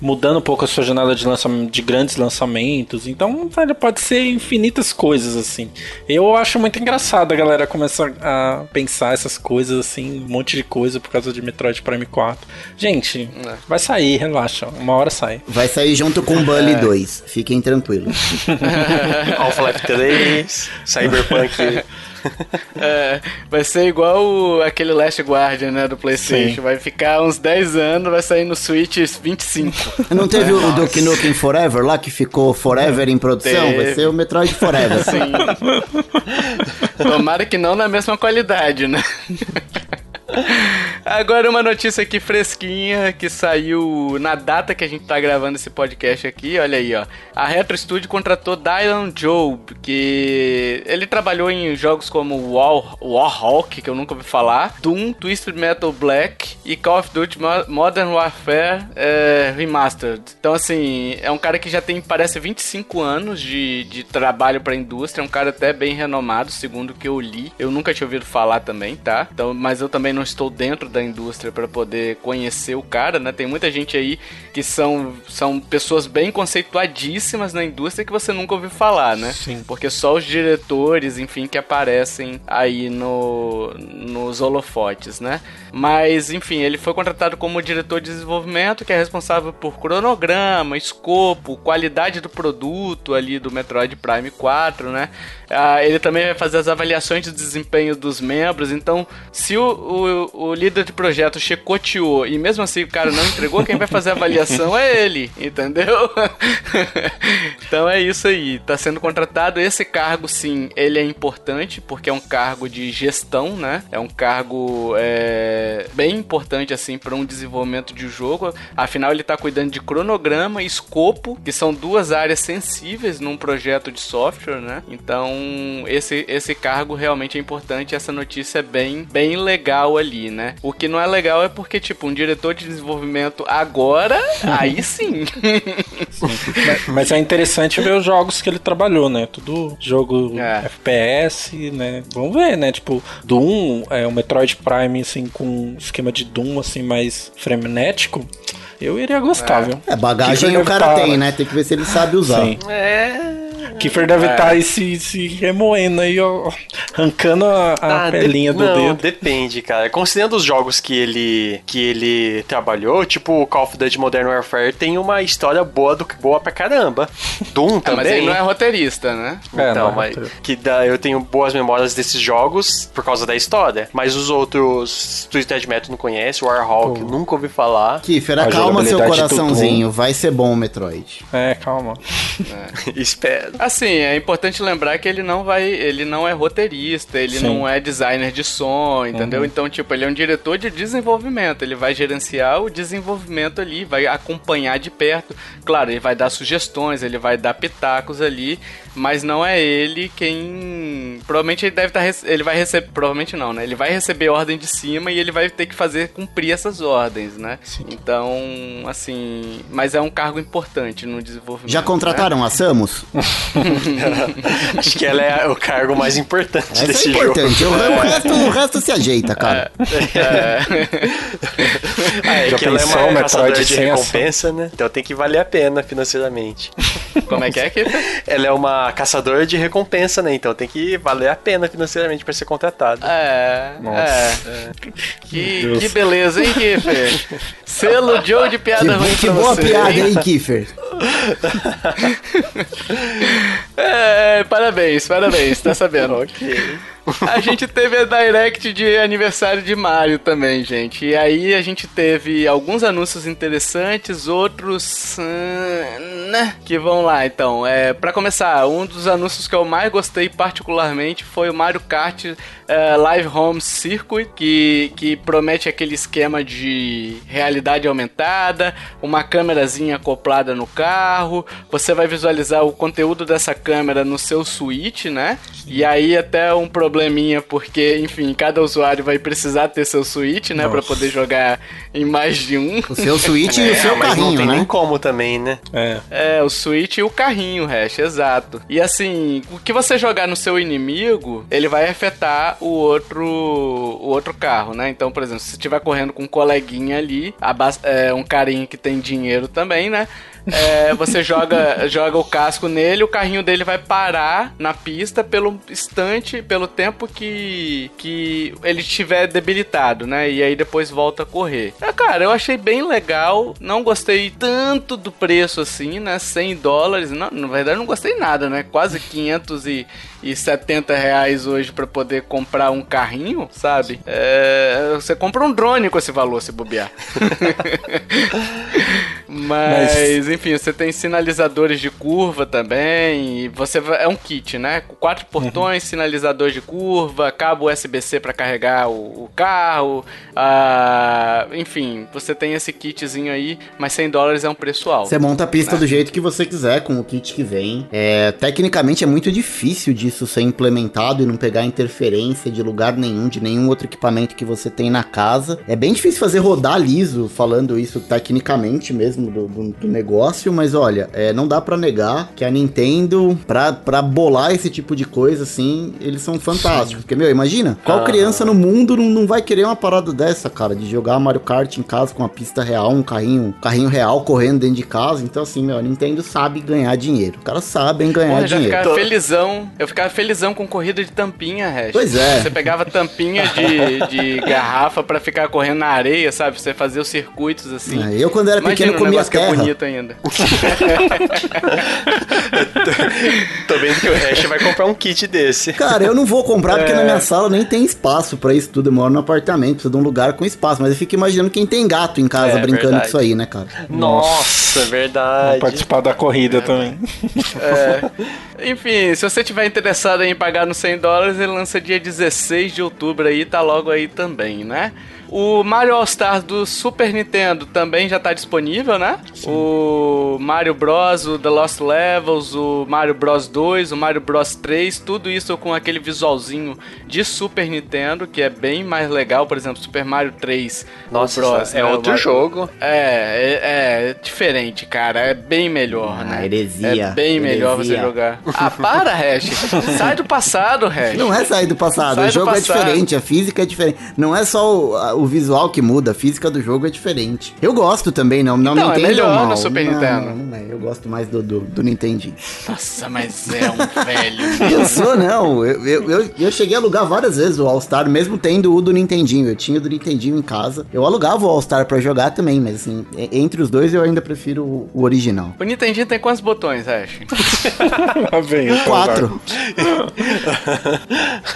mudando um pouco a sua jornada de lançamento de grandes lançamentos. Então, velho, pode ser infinitas coisas assim. Eu acho muito engraçado a galera começar a pensar essas coisas assim, um monte de coisa por causa de Metroid Prime 4. Gente, É. vai sair, relaxa, uma hora sai. Vai sair junto com o Bully 2, fiquem tranquilos. Half-Life 3, Cyberpunk. É, vai ser igual o- aquele Last Guardian, né, do PlayStation. Sim. Vai ficar uns 10 anos, vai sair no Switch 25. Não teve o Duke Nukem Forever lá, que ficou Forever em produção? Vai Teve. ser o Metroid Forever. Sim. Tomara que não na mesma qualidade, né? Agora uma notícia aqui fresquinha que saiu na data que a gente tá gravando esse podcast aqui, olha aí, ó. A Retro Studio contratou Dylan Job, que ele trabalhou em jogos como War, Warhawk, que eu nunca ouvi falar, Doom, Twisted Metal Black e Call of Duty Mo- Modern Warfare é, Remastered. Então, assim, é um cara que já tem, parece, 25 anos de, de trabalho pra indústria, é um cara até bem renomado, segundo o que eu li. Eu nunca tinha ouvido falar também, tá? Então, mas eu também não estou dentro da indústria pra poder conhecer o cara, né? Tem muita gente aí que são, são pessoas bem conceituadíssimas na indústria que você nunca ouviu falar, né? Sim. Porque só os diretores, enfim, que aparecem aí no, nos holofotes, né? Mas, enfim, ele foi contratado como diretor de desenvolvimento, que é responsável por cronograma, escopo, qualidade do produto ali do Metroid Prime 4, né? Ah, ele também vai fazer as avaliações de desempenho dos membros. Então, se o, o, o líder de projeto chicoteou e mesmo assim o cara não entregou, quem vai fazer a avaliação é ele, entendeu? então é isso aí. Tá sendo contratado. Esse cargo, sim, ele é importante porque é um cargo de gestão, né? É um cargo é, bem importante assim para um desenvolvimento de jogo. Afinal, ele tá cuidando de cronograma e escopo, que são duas áreas sensíveis num projeto de software, né? Então, esse, esse cargo realmente é importante. Essa notícia é bem, bem legal ali, né? O que não é legal é porque, tipo, um diretor de desenvolvimento agora, aí sim. Mas- Mas é interessante ver os jogos que ele trabalhou, né? Tudo jogo É. FPS, né? Vamos ver, né? Tipo, Doom, é, o Metroid Prime, assim, com um esquema de Doom, assim, mais frenético. Eu iria gostar, viu? É, bagagem o cara tá- tem, né? Tem que ver se ele sabe usar. Sim. É. Kiefer deve É. estar aí se, se remoendo aí, ó. Arrancando a, a Ah, pelinha de- do não, dedo. depende, cara. Considerando os jogos que ele que ele trabalhou, tipo o Call of Duty Modern Warfare tem uma história boa do boa pra caramba. Doom Ah, mas ele também. não é roteirista, né? É, não Então, é mas roteiro. que dá, eu tenho boas memórias desses jogos por causa da história. Mas os outros, Twisted Metal não conhece, Warhawk, Pô. nunca ouvi falar. Kiffer, A acalma seu coraçãozinho. Vai ser bom o Metroid. É, calma. Espero. Assim, é importante lembrar que ele não vai, ele não é roteirista, ele Sim. não é designer de som, entendeu? Uhum. Então, tipo, ele é um diretor de desenvolvimento, ele vai gerenciar o desenvolvimento ali, vai acompanhar de perto. Claro, ele vai dar sugestões, ele vai dar pitacos ali, mas não é ele quem provavelmente ele deve estar ele vai receber, provavelmente não, né? Ele vai receber ordem de cima e ele vai ter que fazer cumprir essas ordens, né? Então, assim, mas é um cargo importante no desenvolvimento. Já né? contrataram a Samus? Acho que ela é o cargo mais importante Essa desse é importante. jogo. O, resto, o resto se ajeita, cara. Ah, é Já que ela é uma Metroid caçadora de recompensa, né? Então tem que valer a pena financeiramente. Como é que é que Ela é uma uma caçadora de recompensa, né? Então tem que valer a pena financeiramente pra ser contratado. É, Nossa. é. Que, Deus. que beleza, hein, Kiffer? Selo Joe de piada Que, ruim que pra boa você, piada, hein? hein, Kiffer? É, parabéns, parabéns, tá sabendo. ok. A gente teve a Direct de aniversário de Mario também, gente. E aí a gente teve alguns anúncios interessantes, outros. hum, né? Que vão lá, então. É, para começar, um dos anúncios que eu mais gostei particularmente foi o Mario Kart é, Live Home Circuit, que, que promete aquele esquema de realidade aumentada, uma câmerazinha acoplada no carro, você vai visualizar o conteúdo dessa câmera no seu Switch, né? E aí até um probleminha, porque, enfim, cada usuário vai precisar ter seu Switch, né? Pra Nossa. poder jogar em mais de um. O seu Switch e o É, seu mas não carrinho, tem nem né? como também, né? É. É, o Switch e o carrinho, Hash, exato. E assim, o que você jogar no seu inimigo, ele vai afetar o outro o outro carro, né? Então, por exemplo, se estiver correndo com um coleguinha ali, é, um carinha que tem dinheiro também, né? É, você joga, joga o casco nele, o carrinho dele vai parar na pista pelo instante, pelo tempo que, que ele estiver debilitado, né? E aí depois volta a correr. É, cara, eu achei bem legal. Não gostei tanto do preço assim, né? 100 dólares. Não, na verdade, não gostei nada, né? Quase 570 reais hoje pra poder comprar um carrinho, sabe? É, você compra um drone com esse valor, se bobear. Mas, enfim, você tem sinalizadores de curva também. E você é um kit, né? Com quatro portões, sinalizador de curva, cabo USB-C para carregar o, o carro. ah, enfim, você tem esse kitzinho aí, mas 100 dólares é um preço alto. Você monta a pista do jeito que você quiser, com o kit que vem. É, tecnicamente é muito difícil disso ser implementado e não pegar interferência de lugar nenhum, de nenhum outro equipamento que você tem na casa. É bem difícil fazer rodar liso, falando isso tecnicamente mesmo do, do- do negócio, mas olha, é, não dá pra negar que a Nintendo, pra, pra bolar esse tipo de coisa, assim, eles são fantásticos. Porque, meu, imagina, qual Ah. criança no mundo não, não vai querer uma parada dessa, cara, de jogar Mario Kart em casa com uma pista real, um carrinho, um carrinho real correndo dentro de casa. Então, assim, meu, a Nintendo sabe ganhar dinheiro. Os caras sabem ganhar eu dinheiro. ficava felizão. Eu ficava felizão com corrida de tampinha, Hash. Pois é. Você pegava tampinha de, de garrafa pra ficar correndo na areia, sabe? Você fazia os circuitos assim. É, eu, quando era Imagina pequeno, um comia negócio que é terra. bonito ainda. Tô vendo que o Hash vai comprar um kit desse. Cara, eu não vou comprar porque É. na minha sala nem tem espaço pra isso tudo. Eu moro no apartamento, preciso de um lugar com espaço. Mas eu fico imaginando quem tem gato em casa É, brincando verdade. com isso aí, né, cara? Nossa, Vou verdade. participar da corrida também. É. Enfim, se você tiver interessado em pagar nos 100 dólares, ele lança dia 16 de outubro aí, tá logo aí também, né? O Mario All Stars do Super Nintendo também já tá disponível, né? O Mario Bros, o The Lost Levels, o Mario Bros 2, o Mario Bros 3, tudo isso com aquele visualzinho de Super Nintendo, que é bem mais legal, por exemplo, Super Mario 3 o Nossa, Bros, é né? Outro Mario- jogo. É, é, é diferente, cara. É bem melhor, Ah, né? heresia, É bem melhor você heresia. jogar. Ah, para, Hash. Sai do passado, Hash. Não é sair do passado, Sai o jogo é passado. diferente, a física é diferente. Não é só o, o visual que muda, a física do jogo é diferente. Eu gosto também, não, não Então, me é entendam melhor no mal. Super Não, Nintendo. Não, não é. Eu gosto mais do, do, do Nintendinho. Nossa, mas é um velho. Eu sou, não. Eu, eu, eu, eu cheguei a alugar várias vezes o All-Star, mesmo tendo o do Nintendinho. Eu tinha o do Nintendinho em casa. Eu alugava o All-Star pra jogar também, mas assim, entre os dois eu ainda prefiro o, o original. O Nintendinho tem quantos botões, Hash? Lá vem o Quatro.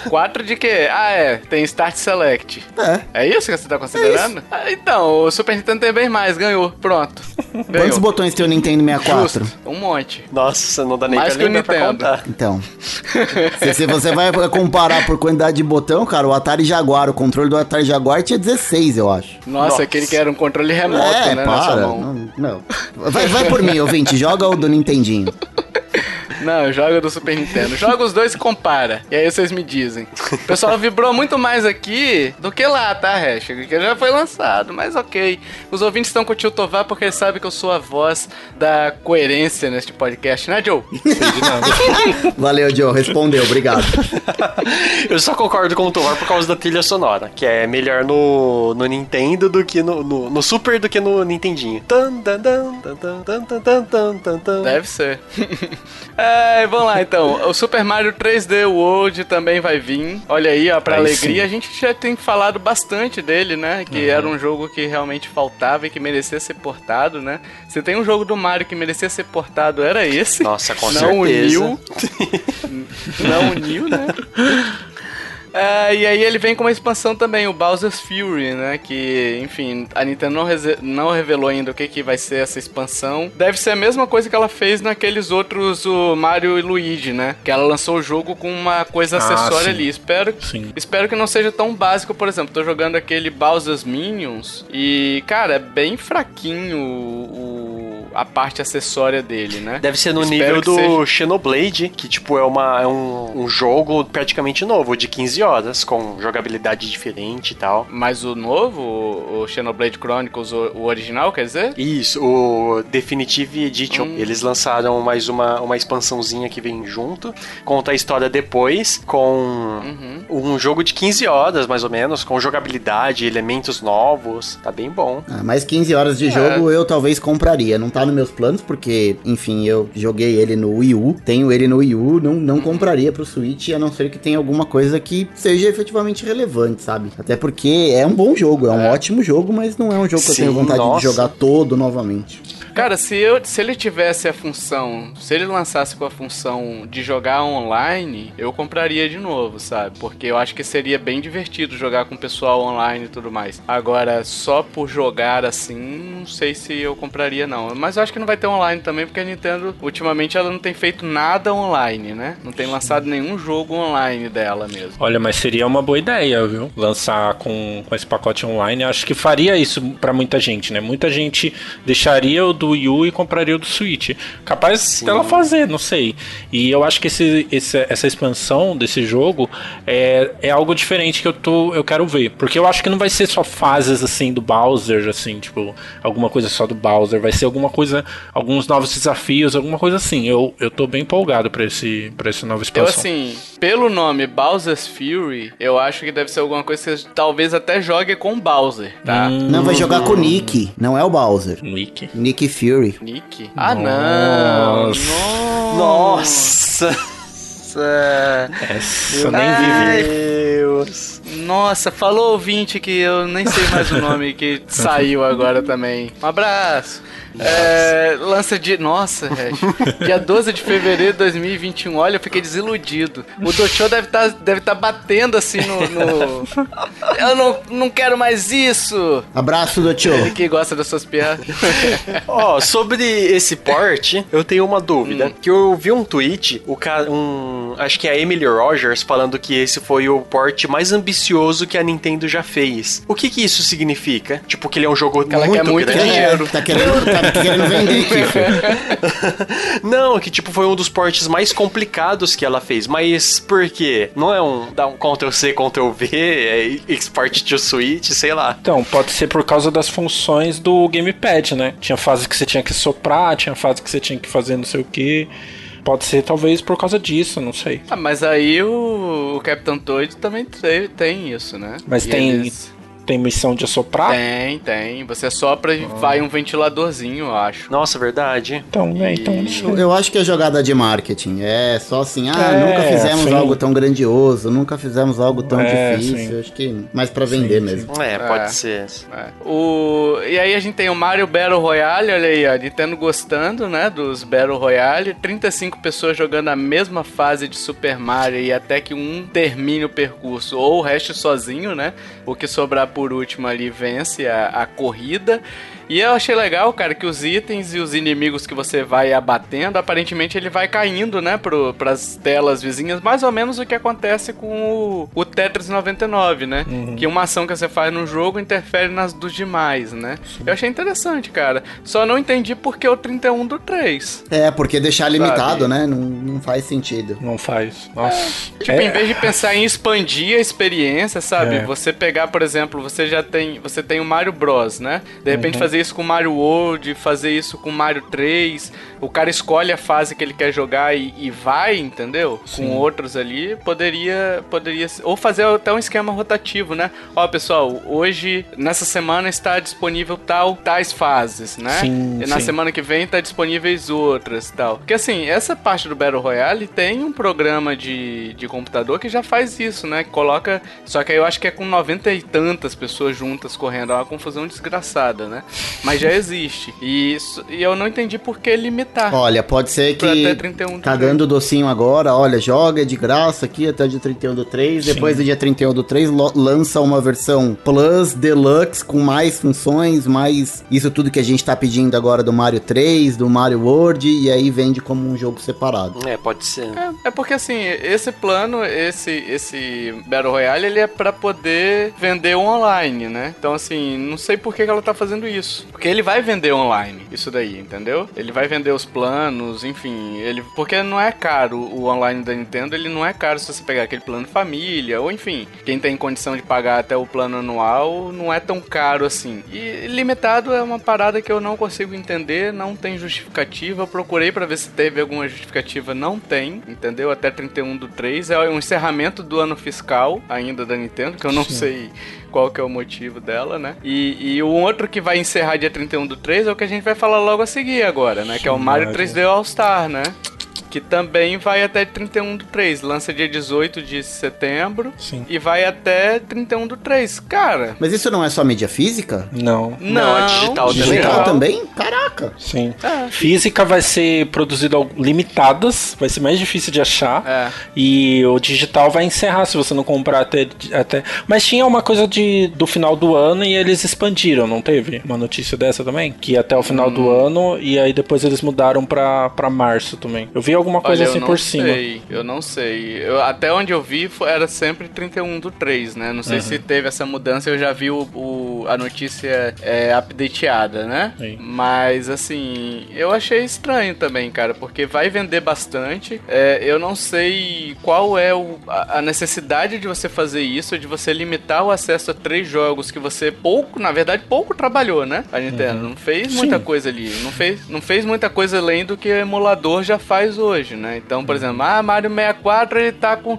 Quatro de quê? Ah, é. Tem Start Select. É. É isso que você tá considerando? Ah, então, o Super Nintendo tem bem mais. Ganhou. Pronto. Quantos Ganhou. botões tem o Nintendo 64? Justo. Um monte. Nossa, não dá nem Mais pra que o Nintendo. contar. Então, se, se você vai comparar por quantidade de botão, cara, o Atari Jaguar, o controle do Atari Jaguar tinha 16, eu acho. Nossa, Nossa. aquele que era um controle remoto, é, né? Na sua para. mão. Não, não. Vai, vai por mim, ouvinte, joga o do Nintendinho. Não, joga do Super Nintendo. Joga os dois e compara. E aí vocês me dizem. O pessoal vibrou muito mais aqui do que lá, tá, Hash? Que já foi lançado, mas ok. Os ouvintes estão com o Tio Tovar porque eles sabem que eu sou a voz da coerência neste podcast, né, Joe? Valeu, Joe. Respondeu, obrigado. eu só concordo com o Tovar por causa da trilha sonora, que é melhor no, no Nintendo do que no, no, no Super do que no Nintendinho. Deve ser. é, é, vamos lá então. O Super Mario 3D World também vai vir. Olha aí, ó, pra Aí alegria. sim. A gente já tem falado bastante dele, né? Que era um jogo que realmente faltava e que merecia ser portado, né? Se tem um jogo do Mario que merecia ser portado, era esse. Nossa, com não certeza. uniu. não uniu, né? É, e aí ele vem com uma expansão também, o Bowser's Fury, né? Que, enfim, a Nintendo não, não revelou ainda o que, que vai ser essa expansão. Deve ser a mesma coisa que ela fez naqueles outros, o Mario e Luigi, né? Que ela lançou o jogo com uma coisa Ah, acessória sim. ali. Espero, Sim. espero que não seja tão básico, por exemplo, tô jogando aquele Bowser's Minions e, cara, é bem fraquinho o, a parte acessória dele, né? Deve ser no Espero nível do seja. Xenoblade, que tipo é, uma, é um, um jogo praticamente novo, de 15 horas, com jogabilidade diferente e tal. Mas o novo, o Xenoblade Chronicles, o, o original, quer dizer? Isso, o Definitive Edition. Hum. Eles lançaram mais uma, uma expansãozinha que vem junto. Conta a história depois, com Uhum. um jogo de 15 horas, mais ou menos, com jogabilidade, elementos novos. Tá bem bom. Ah, mais 15 horas É. de jogo eu talvez compraria. Não tá nos meus planos, porque, enfim, eu joguei ele no Wii U, tenho ele no Wii U, não, não compraria pro Switch, a não ser que tenha alguma coisa que seja efetivamente relevante, sabe? Até porque é um bom jogo, é um ótimo jogo, mas não é um jogo que eu tenho Sim, vontade nossa. de jogar todo novamente. Cara, se, eu, se ele tivesse a função, se ele lançasse com a função de jogar online, eu compraria de novo, sabe? Porque eu acho que seria bem divertido jogar com o pessoal online e tudo mais. Agora, só por jogar assim, não sei se eu compraria não. Mas eu acho que não vai ter online também, porque a Nintendo, ultimamente, ela não tem feito nada online, né? Não tem lançado nenhum jogo online dela mesmo. Olha, mas seria uma boa ideia, viu? Lançar com, com esse pacote online. Eu Acho que faria isso pra muita gente, né? Muita gente deixaria o do Wii U e compraria o do Switch. Capaz Sim. dela fazer, não sei. E eu acho que esse, esse- essa expansão desse jogo é, é algo diferente que eu, tô, eu quero ver. Porque eu acho que não vai ser só fases assim do Bowser, assim, tipo, alguma coisa só do Bowser. Vai ser alguma coisa, alguns novos desafios, alguma coisa assim. Eu, eu tô bem empolgado pra, esse, pra essa nova Eu, expansão. assim, pelo nome Bowser's Fury, eu acho que deve ser alguma coisa que você talvez até jogue com Bowser, tá? Hum. Não, vai jogar com o Nick, não é o Bowser. Nick. Nick Fury. Nick? Ah, não! Nossa. Nossa! Essa eu nem vi. Deus. Nossa, falou ouvinte que eu nem sei mais o nome que saiu agora também. Um abraço! É, lança de. Nossa, Reg, dia 12 de fevereiro de 2021. Olha, eu fiquei desiludido. O Docho deve estar deve tá batendo assim no. no- Eu não, não quero mais isso! Abraço do tio. Ele que gosta das suas piadas. Ó, sobre esse port, eu tenho uma dúvida. Hum. Que eu vi um tweet, o cara, um, acho que é a Emily Rogers, falando que esse foi o port mais ambicioso que a Nintendo já fez. O que que isso significa? Tipo, que ele é um jogo ela muito quer muito grande? dinheiro. Tá querendo, tá querendo vender, Kiffer. Não, que tipo foi um dos portes mais complicados que ela fez. Mas por quê? Não é um dar um Ctrl C, Ctrl V, é export to Switch, sei lá. Então, pode ser por causa das funções do gamepad, né? Tinha fase que você tinha que soprar, tinha fase que você tinha que fazer não sei o que. Pode ser talvez por causa disso, não sei. Ah, mas aí o, o Capitão Toad também tem, tem isso, né? Mas E tem, eles- tem missão de assoprar? Tem, tem. Você sopra e vai um ventiladorzinho, eu acho. Nossa, verdade. Então, né? Então. Eu, eu acho que é jogada de marketing. É só assim, ah, É, nunca fizemos sim. algo tão grandioso, nunca fizemos algo tão É, difícil. sim. Eu Acho que mais pra vender Sim, mesmo. É, É. pode ser. É. O... E aí a gente tem o Mario Battle Royale, olha aí, ó, Nintendo gostando, né, dos Battle Royale. 35 pessoas jogando a mesma fase de Super Mario e até que um termine o percurso, ou o resto sozinho, né? O que sobrar por último ali vence a, a corrida. E eu achei legal, cara, que os itens e os inimigos que você vai abatendo, aparentemente ele vai caindo, né, pro, pras telas vizinhas, mais ou menos o que acontece com o, o Tetris 99, né? Que uma ação que você faz no jogo interfere nas dos demais, né? Eu achei interessante, cara. Só não entendi por que o 31 do 3. É, porque deixar limitado, Sabe? né? Não, não faz sentido. Não faz. Nossa. Tipo, É, em vez de pensar em expandir a experiência, sabe? É. Você pegar, por exemplo, você já tem, você tem o Mario Bros, né? De repente Uhum. fazer isso com Mario World, fazer isso com Mario 3, o cara escolhe a fase que ele quer jogar e, e vai, entendeu? Sim. Com outros ali, poderia, poderia. Ou fazer até um esquema rotativo, né? Ó, pessoal, hoje, nessa semana está disponível tal, tais fases, né? Sim, e na sim. semana que vem tá disponíveis outras tal. Porque assim, essa parte do Battle Royale tem um programa de, de computador que já faz isso, né? Que coloca. Só que aí eu acho que é com 90 e tantas pessoas juntas correndo. É uma confusão desgraçada, né? Mas já existe. E, isso, e eu não entendi por que limitar. Olha, pode ser que até 31 tá dando docinho agora, olha, joga de graça aqui até o dia 31 do 3, depois do dia 31 do 3 lo- lança uma versão Plus, Deluxe, com mais funções, mais isso tudo que a gente tá pedindo agora do Mario 3, do Mario World, e aí vende como um jogo separado. É, pode ser. É, é porque assim, esse plano, esse, esse Battle Royale, ele é pra poder vender online, né? Então assim, não sei por que que ela tá fazendo isso. Porque ele vai vender online, isso daí, entendeu? Ele vai vender os planos, enfim, ele porque não é caro o online da Nintendo, ele não é caro se você pegar aquele plano família, ou enfim, quem tem condição de pagar até o plano anual, não é tão caro assim. E limitado é uma parada que eu não consigo entender, não tem justificativa. Eu procurei pra ver se teve alguma justificativa, não tem, entendeu? Até 31 do 3 é um encerramento do ano fiscal ainda da Nintendo, que eu não sei qual que é o motivo dela, né? E, e o outro que vai encerrar dia 31 do 3 é o que a gente vai falar logo a seguir agora, né? Que é o Mario Mario. 3D All Star, né? Que também vai até 31 do 3. Lança dia 18 de setembro. Sim. E vai até 31 do 3. Cara. Mas isso não é só mídia física? Não. Não, é digital também. Digital também? Caraca! Sim. É. Física vai ser produzida limitadas, vai ser mais difícil de achar. É. E o digital vai encerrar se você não comprar até, até. Mas tinha uma coisa de do final do ano e eles expandiram, não teve? Uma notícia dessa também? Que até o final do Hum. ano e aí depois eles mudaram pra, pra março também. Eu vi alguma coisa Olha, assim eu não por cima. sei, eu não sei. Eu- até onde eu vi era sempre 31 do 3, né? Não sei se teve essa mudança, eu já vi o, o- a notícia é, updateada, né? Sim. Mas assim, eu achei estranho também, cara, porque vai vender bastante. É, eu não sei qual é o- a, a necessidade de você fazer isso, de você limitar o acesso a três jogos que você pouco, na verdade, pouco trabalhou, né? A Nintendo não fez muita Sim. coisa ali, não fez, não fez muita coisa além do que o emulador já faz hoje, né? Então, por exemplo, ah, Mario 64 ele tá com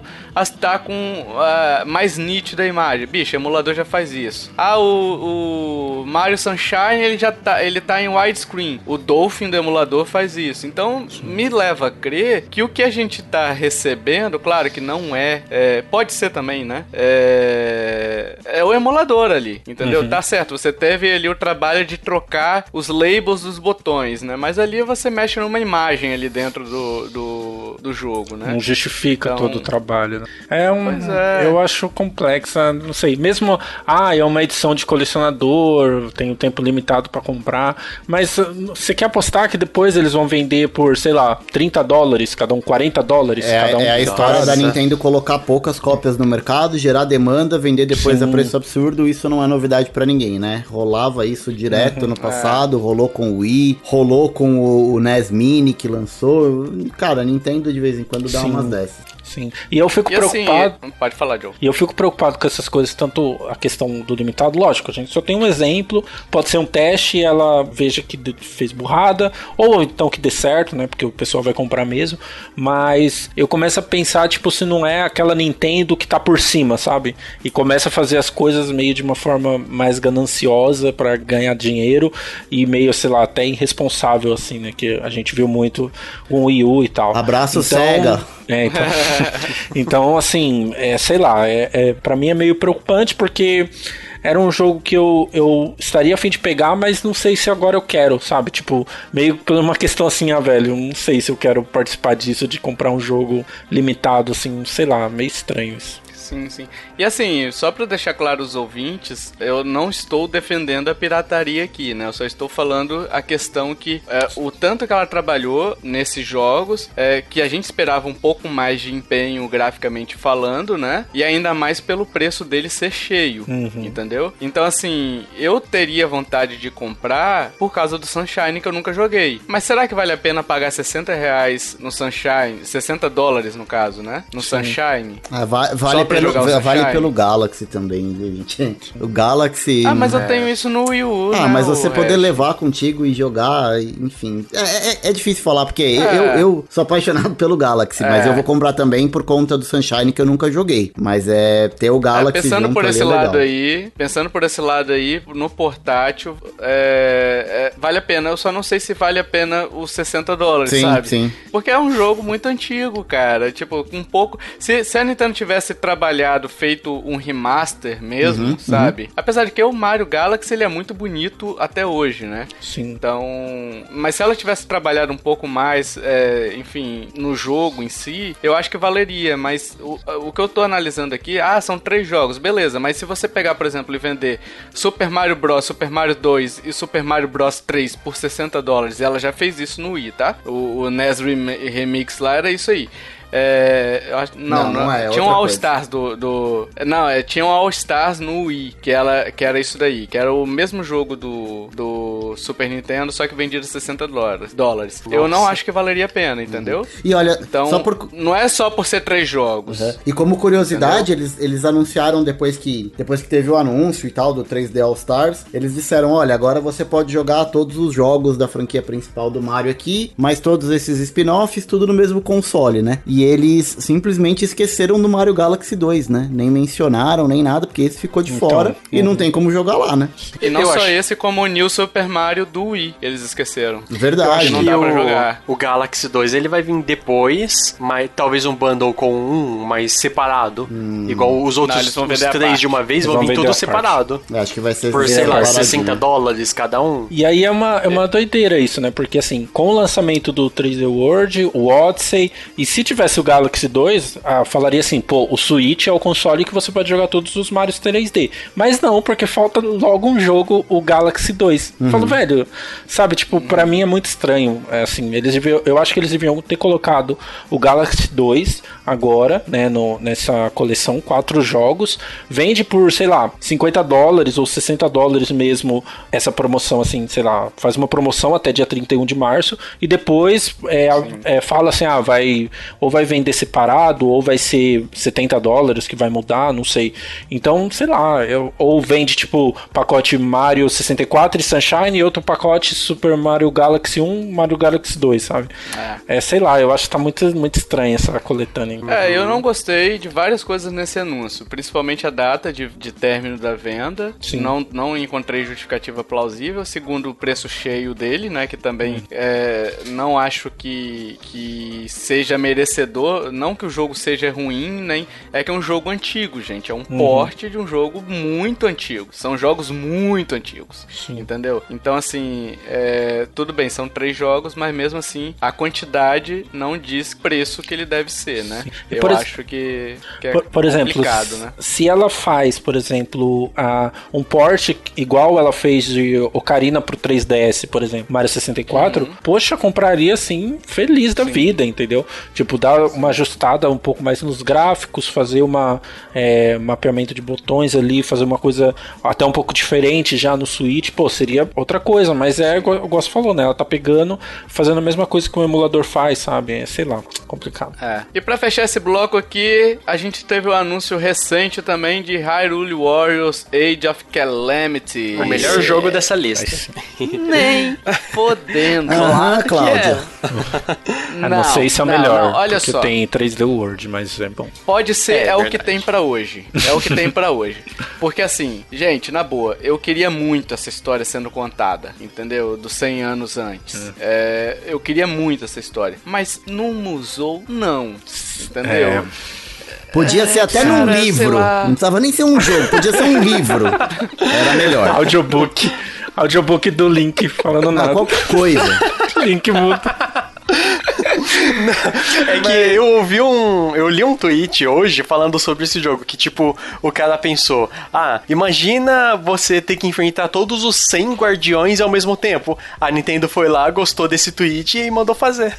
tá com ah, mais nítida a imagem. Bicho, emulador já faz isso. Ah, o, o Mario Sunshine ele já tá, ele tá em widescreen. O Dolphin do emulador faz isso. Então, me leva a crer que o que a gente tá recebendo, claro que não é, é, pode ser também, né? É, é o emulador ali, entendeu? Tá certo, você teve ali o trabalho de trocar os labels dos botões, né? Mas ali você mexe numa imagem ali dentro do, do, do jogo, né? Não justifica Então- todo o trabalho. né? É um. Pois é. Eu acho complexa, não sei. Mesmo. Ah, é uma edição de colecionador, tem um tempo limitado pra comprar. Mas uh, você quer apostar que depois eles vão vender por, sei lá, 30 dólares, cada um 40 dólares, É, cada um. é a história Nossa. da Nintendo colocar poucas cópias no mercado, gerar demanda, vender depois a preço absurdo. Isso não é novidade pra ninguém, né? Rolava isso direto Uhum. no passado, rolou com o Wii, rolou com o, o NES Mini que lançou. Cara, a Nintendo de vez em quando dá Sim. umas dessas. Sim. E eu fico E assim, preocupado. pode falar, Joe. E eu fico preocupado com essas coisas, tanto a questão do limitado, lógico, a gente só tem um exemplo, pode ser um teste e ela veja que fez burrada, ou então que dê certo, né? Porque o pessoal vai comprar mesmo. Mas eu começo a pensar, tipo, se não é aquela Nintendo que tá por cima, sabe? E começa a fazer as coisas meio de uma forma mais gananciosa pra ganhar dinheiro e meio, sei lá, até irresponsável, assim, né? Que a gente viu muito com o Wii U e tal. Abraço, Sega. É, então, então assim, é, sei lá, é, é, para mim é meio preocupante porque era um jogo que eu, eu estaria a fim de pegar, mas não sei se agora eu quero, sabe? Tipo, meio por uma questão assim, ah, velho, não sei se eu quero participar disso, de comprar um jogo limitado, assim, sei lá, meio estranho isso. Sim, sim. E assim, só pra deixar claro os ouvintes, eu não estou defendendo a pirataria aqui, né? Eu só estou falando a questão que é, o tanto que ela trabalhou nesses jogos, é, que a gente esperava um pouco mais de empenho graficamente falando, né? E ainda mais pelo preço dele ser cheio, entendeu? Então, assim, eu teria vontade de comprar por causa do Sunshine que eu nunca joguei. Mas será que vale a pena pagar 60 reais no Sunshine? 60 dólares no caso, né? No Sunshine? Ah, va- vale Só pelo, vale pelo Galaxy também, viu, gente? O Galaxy. Ah, mas eu é, tenho isso no Wii U, Ah, né, mas você poder levar contigo e jogar, enfim. É, é- é difícil falar, porque eu, É. eu sou apaixonado pelo Galaxy, mas É. eu vou comprar também por conta do Sunshine que eu nunca joguei. Mas é ter o Galaxy pensando por esse lado aí, pensando por esse lado aí, no portátil, vale a pena. Eu só não sei se vale a pena os 60 dólares, Sim, sabe? sim. Porque é um jogo muito antigo, cara. Tipo, um pouco. Se, se a Nintendo tivesse trabalhado, feito um remaster mesmo, Uhum, sabe? Apesar de que o Mario Galaxy ele é muito bonito até hoje, né? Sim. Então, mas se ela tivesse trabalhado um pouco mais, é, enfim, no jogo em si, eu acho que valeria. Mas o, o que eu tô analisando aqui, ah, são três jogos, beleza. Mas se você pegar, por exemplo, e vender Super Mario Bros, Super Mario 2 e Super Mario Bros 3 por 60 dólares, ela já fez isso no Wii, tá? O, o NES Rem- Remix lá era isso aí. É, acho- não, Não, não, não é, é tinha um All coisa. Stars do, do não, é, tinha um All Stars no Wii que ela que era isso daí, que era o mesmo jogo do, do Super Nintendo, só que vendido a 60 dólares. dólares. Eu não acho que valeria a pena, entendeu? E olha, Então, por, não é só por ser três jogos. E como curiosidade, eles, eles anunciaram depois que, depois que teve o anúncio e tal do 3D All Stars, eles disseram, olha, agora você pode jogar todos os jogos da franquia principal do Mario aqui, mas todos esses spin-offs, tudo no mesmo console, né? E eles simplesmente esqueceram do Mario Galaxy 2, né? Nem mencionaram, nem nada, porque esse ficou de Então, fora e não tem como jogar lá, né? E não Eu só acho- esse, como o New Super Mario do Wii, eles esqueceram. Verdade. não dá pra o, jogar. o Galaxy 2 ele vai vir depois, mas talvez um bundle com um, mas separado. Igual os outros vão os três parte. de uma vez, Eles vão vão vir tudo a parte. separado. Acho que vai ser Por, sei lá, separadinho. 60 dólares cada um. E aí é uma, é uma doideira isso, né? Porque assim, com o lançamento do 3D World, o Odyssey, e se tivesse o Galaxy 2, ah, falaria assim, pô, o Switch é o console que você pode jogar todos os Marios 3D. Mas não, porque falta logo um jogo, o Galaxy 2. Eu Falo, velho, sabe, tipo, pra mim é muito estranho. É, assim, eles deviam, eu acho que eles deviam ter colocado o Galaxy 2 agora, né, no, nessa coleção, quatro jogos. Vende por, sei lá, 50 dólares ou 60 dólares mesmo essa promoção, assim, sei lá, faz uma promoção até dia 31 de março e depois é, é, fala assim, ah, vai ou vai vender separado ou vai ser 70 dólares que vai mudar, não sei. Então, sei lá, eu, ou vende tipo pacote Mario 64 e Sunshine e outro pacote Super Mario Galaxy 1, Mario Galaxy 2, sabe? É, sei lá, eu acho que tá muito, muito estranha essa coletânea. É, eu não gostei de várias coisas nesse anúncio, principalmente a data de, de término da venda. Sim. Não, não encontrei justificativa plausível, segundo o preço cheio dele, né? Que também é, não acho que, que seja merecedor. Não que o jogo seja ruim, nem. É que é um jogo antigo, gente. É um porte de um jogo muito antigo. São jogos muito antigos. Entendeu? Então, assim, é, tudo bem, são três jogos, mas mesmo assim, a quantidade não diz preço que ele deve ser, né? Eu por acho que, que é Por, por exemplo, complicado, né? se ela faz, por exemplo, a, um port igual ela fez de Ocarina pro 3DS, por exemplo, Mario 64, Uhum. poxa, compraria assim, feliz da vida, entendeu? Tipo, dar uma ajustada um pouco mais nos gráficos, fazer uma é, mapeamento de botões ali, fazer uma coisa até um pouco diferente já no Switch, pô, seria outra coisa, mas é igual o Gosto falou, né? Ela tá pegando, fazendo a mesma coisa que o emulador faz, sabe? É, sei lá, complicado. É. E pra fechar esse bloco aqui, a gente teve o anúncio recente também de Hyrule Warriors Age of Calamity. O melhor jogo dessa lista. Nem fodendo. Aham, Cláudia. Ah, não, sei se é o não, melhor, não, olha porque só. tem 3D World, mas é bom. Pode ser, É, é, o que tem pra hoje. É o que tem pra hoje. Porque assim, gente, na boa, eu queria muito essa história sendo contada, entendeu? Dos 100 anos antes. É, eu queria muito essa história. Mas no museu, não. Entendeu? É. Podia ser até num cara, livro. Não precisava nem ser um jogo, podia ser um livro. Era melhor. Audiobook. Audiobook do Link falando Ah, nada. qualquer coisa. Link muda. É que eu ouvi um. Eu li um tweet hoje falando sobre esse jogo. Que tipo, o cara pensou: Ah, imagina você ter que enfrentar todos os 100 guardiões ao mesmo tempo. A Nintendo foi lá, gostou desse tweet e mandou fazer.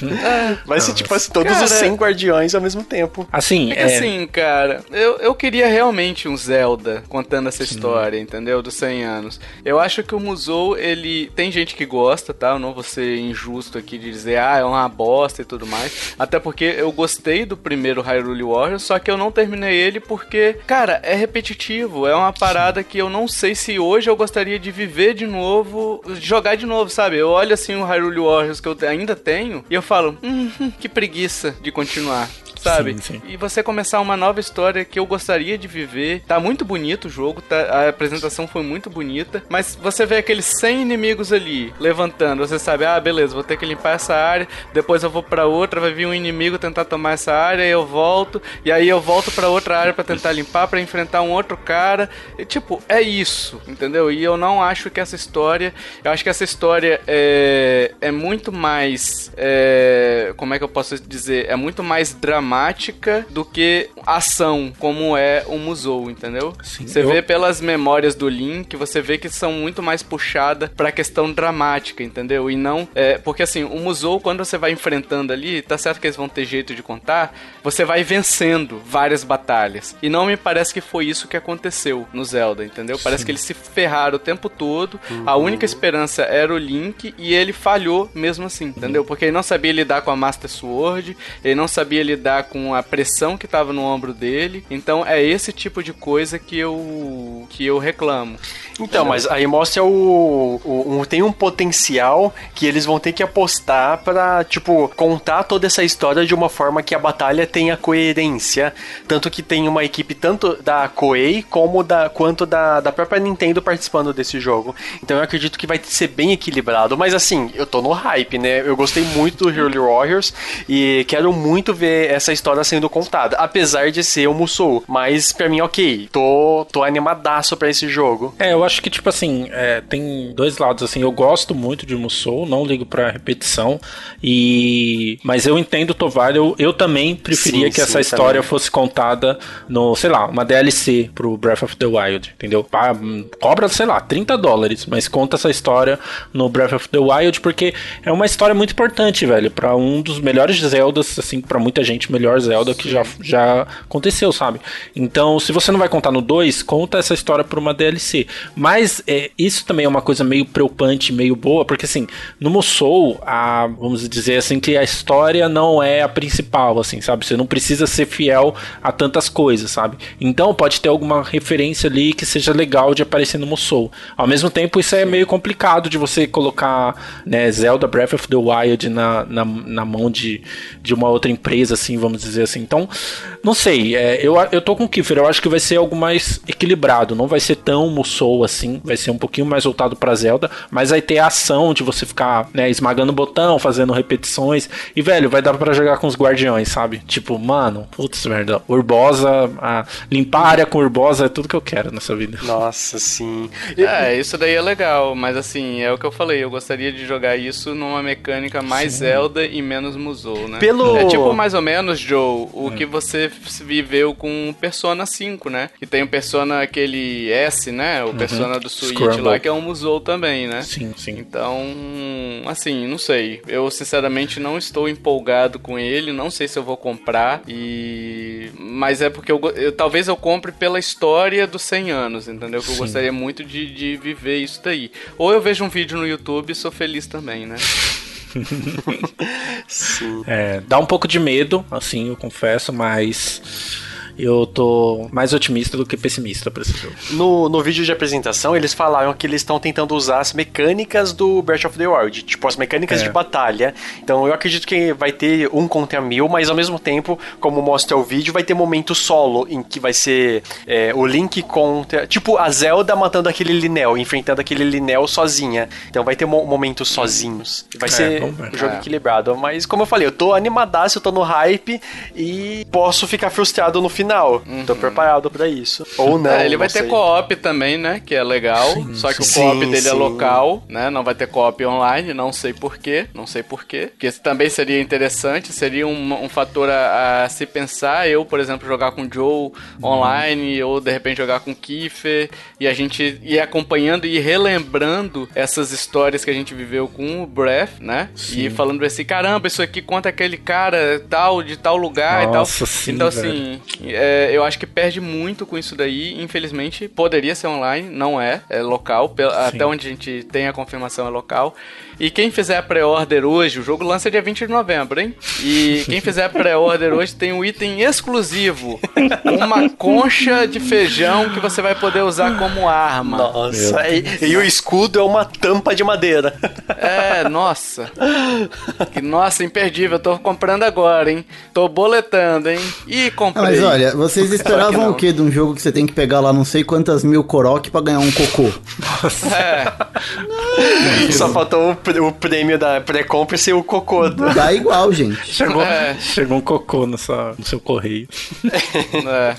Vai ser tipo assim, todos Cara, os 100 guardiões ao mesmo tempo. Assim, É é, assim, cara, eu, eu queria realmente um Zelda contando essa história, entendeu? Dos 100 anos. Eu acho que o Musou, ele. Tem gente que gosta, tá? Eu não vou ser injusto aqui de dizer, ah, é uma bosta e tudo mais. Até porque eu gostei do primeiro Hyrule Warriors, só que eu não terminei ele porque, cara, é repetitivo. É uma parada que eu não sei se hoje eu gostaria de viver de novo, jogar de novo, sabe? Eu olho assim o Hyrule Warriors que eu ainda tenho e eu falo, hum, hum que preguiça de continuar sabe? Sim, sim. E você começar uma nova história que eu gostaria de viver. Tá muito bonito o jogo, tá, a apresentação foi muito bonita, mas você vê aqueles 100 inimigos ali levantando, você sabe, ah, beleza, vou ter que limpar essa área, depois eu vou para outra, vai vir um inimigo tentar tomar essa área, eu volto, e aí eu volto para outra área para tentar limpar, para enfrentar um outro cara. E, tipo, é isso, entendeu? E eu não acho que essa história, eu acho que essa história é, é muito mais, é, como é que eu posso dizer, é muito mais dramática dramática do que ação, como é o Musou, entendeu? Sim, você eu... vê pelas memórias do Link, você vê que são muito mais puxadas pra questão dramática, entendeu? E não. É, porque assim, o Musou, quando você vai enfrentando ali, tá certo que eles vão ter jeito de contar, você vai vencendo várias batalhas. E não me parece que foi isso que aconteceu no Zelda, entendeu? Sim. Parece que eles se ferraram o tempo todo, uhum. a única esperança era o Link e ele falhou mesmo assim, entendeu? Porque ele não sabia lidar com a Master Sword, ele não sabia lidar com a pressão que tava no ombro dele. Então é esse tipo de coisa que eu que eu reclamo. Então, mas aí mostra o, o, o, tem um potencial que eles vão ter que apostar para tipo contar toda essa história de uma forma que a batalha tenha coerência, tanto que tem uma equipe tanto da Koei como da quanto da, da própria Nintendo participando desse jogo. Então eu acredito que vai ser bem equilibrado, mas assim, eu tô no hype, né? Eu gostei muito do Hero Warriors e quero muito ver essa história sendo contada, apesar de ser o Musou, mas para mim OK, tô tô animadaço para esse jogo. É, eu acho que, tipo assim, é, tem dois lados, assim, eu gosto muito de Musou, não ligo pra repetição, e... Mas eu entendo Tovar, eu, eu também preferia sim, que sim, essa história também. fosse contada no, sei lá, uma DLC pro Breath of the Wild, entendeu? Ah, cobra, sei lá, 30 dólares, mas conta essa história no Breath of the Wild, porque é uma história muito importante, velho, para um dos melhores Zeldas, assim, para muita gente, melhor Zelda que já, já aconteceu, sabe? Então, se você não vai contar no 2, conta essa história por uma DLC. Mas é, isso também é uma coisa meio preocupante, meio boa, porque assim, no Musou, a, vamos dizer assim, que a história não é a principal, assim, sabe? Você não precisa ser fiel a tantas coisas, sabe? Então pode ter alguma referência ali que seja legal de aparecer no Musou. Ao mesmo tempo, isso é meio complicado de você colocar né, Zelda Breath of the Wild na, na, na mão de, de uma outra empresa, assim, vamos dizer assim. Então, não sei, é, eu, eu tô com o Kiefer, eu acho que vai ser algo mais equilibrado, não vai ser tão Musou assim, vai ser um pouquinho mais voltado para Zelda, mas vai ter a ação de você ficar, né, esmagando o botão, fazendo repetições. E, velho, vai dar para jogar com os guardiões, sabe? Tipo, mano, putz, merda, Urbosa, a, limpar a área com Urbosa é tudo que eu quero nessa vida. Nossa, sim. É, isso daí é legal, mas assim, é o que eu falei, eu gostaria de jogar isso numa mecânica mais sim. Zelda e menos Musou, né? Pelo... É tipo mais ou menos, Joe, o é. que você viveu com Persona 5, né? Que tem o Persona aquele S, né? O uhum. Persona do Switch Scramble. lá, que é um Musou também, né? Sim, sim. Então, assim, não sei. Eu, sinceramente, não estou empolgado com ele. Não sei se eu vou comprar. E... Mas é porque eu, eu talvez eu compre pela história dos 100 anos, entendeu? Que eu gostaria muito de, de viver isso daí. Ou eu vejo um vídeo no YouTube e sou feliz também, né? Sim. É, dá um pouco de medo, assim, eu confesso, mas eu tô mais otimista do que pessimista para esse jogo. No, no vídeo de apresentação, eles falaram que eles estão tentando usar as mecânicas do Breath of the Wild, tipo as mecânicas é. de batalha. Então eu acredito que vai ter um contra mil, mas ao mesmo tempo, como mostra o vídeo, vai ter momento solo em que vai ser é, o Link contra. Tipo a Zelda matando aquele Linel, enfrentando aquele Linel sozinha. Então vai ter mo momentos sozinhos. Vai é, ser um jogo é. equilibrado. Mas como eu falei, eu tô animadaço, eu tô no hype e posso ficar frustrado no final final. Uhum. Tô preparado para isso. Ou não. É, ele vai ter co-op também, né? Que é legal. Sim, só que sim, o co-op dele é sim. é local, né? Não vai ter co-op online, não sei porquê. Não sei porquê. Porque isso também seria interessante, seria um, um fator a, a, se pensar. Eu, por exemplo, jogar com o Joe uhum. online, ou de repente jogar com o Kiefer, e a gente ir acompanhando e relembrando essas histórias que a gente viveu com o Breath, né? E falando assim, caramba, isso aqui conta aquele cara tal, de tal lugar Nossa, e tal. Sim, então, assim, é, eu acho que perde muito com isso daí. Infelizmente, poderia ser online, não é, é local. Até onde a gente tem a confirmação é local. E quem fizer a pré-order hoje, o jogo lança dia 20 de novembro, hein? E quem fizer a pré-order hoje tem um item exclusivo: uma concha de feijão que você vai poder usar como arma. Nossa, e, e, o escudo é uma tampa de madeira. É, nossa. Nossa, imperdível. Eu tô comprando agora, hein? Tô boletando, hein? E comprei. Mas olha, vocês esperavam o que de um jogo que você tem que pegar lá não sei quantas mil Korok pra ganhar um cocô? Nossa. É. Só faltou o, o prêmio da pré-compra ser o cocô. Dá igual, gente. Chegou, é. chegou um cocô no seu, no seu correio. É.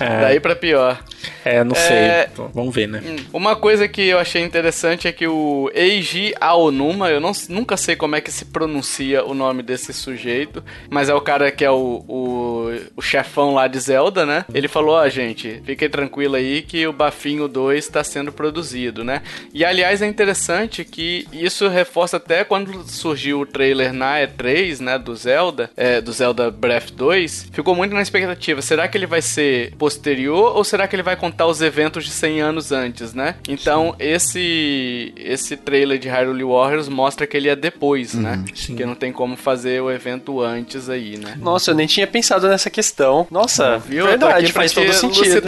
é. Daí pra pior. É, não sei. É... Vamos ver, né? Hum, uma coisa que eu achei interessante é que o Eiji Aonuma, eu não, nunca sei como é que se pronuncia o nome desse sujeito, mas é o cara que é o, o, o chefão lá de Zelda, né? Ele falou, ó, oh, gente, fiquem tranquilo aí que o Bafinho 2 está sendo produzido, né? E aliás, é interessante que isso reforça até quando surgiu o trailer na E3, né, do Zelda, é, do Zelda Breath 2, ficou muito na expectativa. Será que ele vai ser posterior ou será que ele vai contar os eventos de 100 anos antes, né? Então, esse esse trailer de Hyrule Warriors mostra que ele é depois, uhum, né? Sim. Que não tem como fazer o evento antes aí, né? Nossa, eu nem tinha pensado nessa questão. Nossa, viu? verdade, faz todo sentido.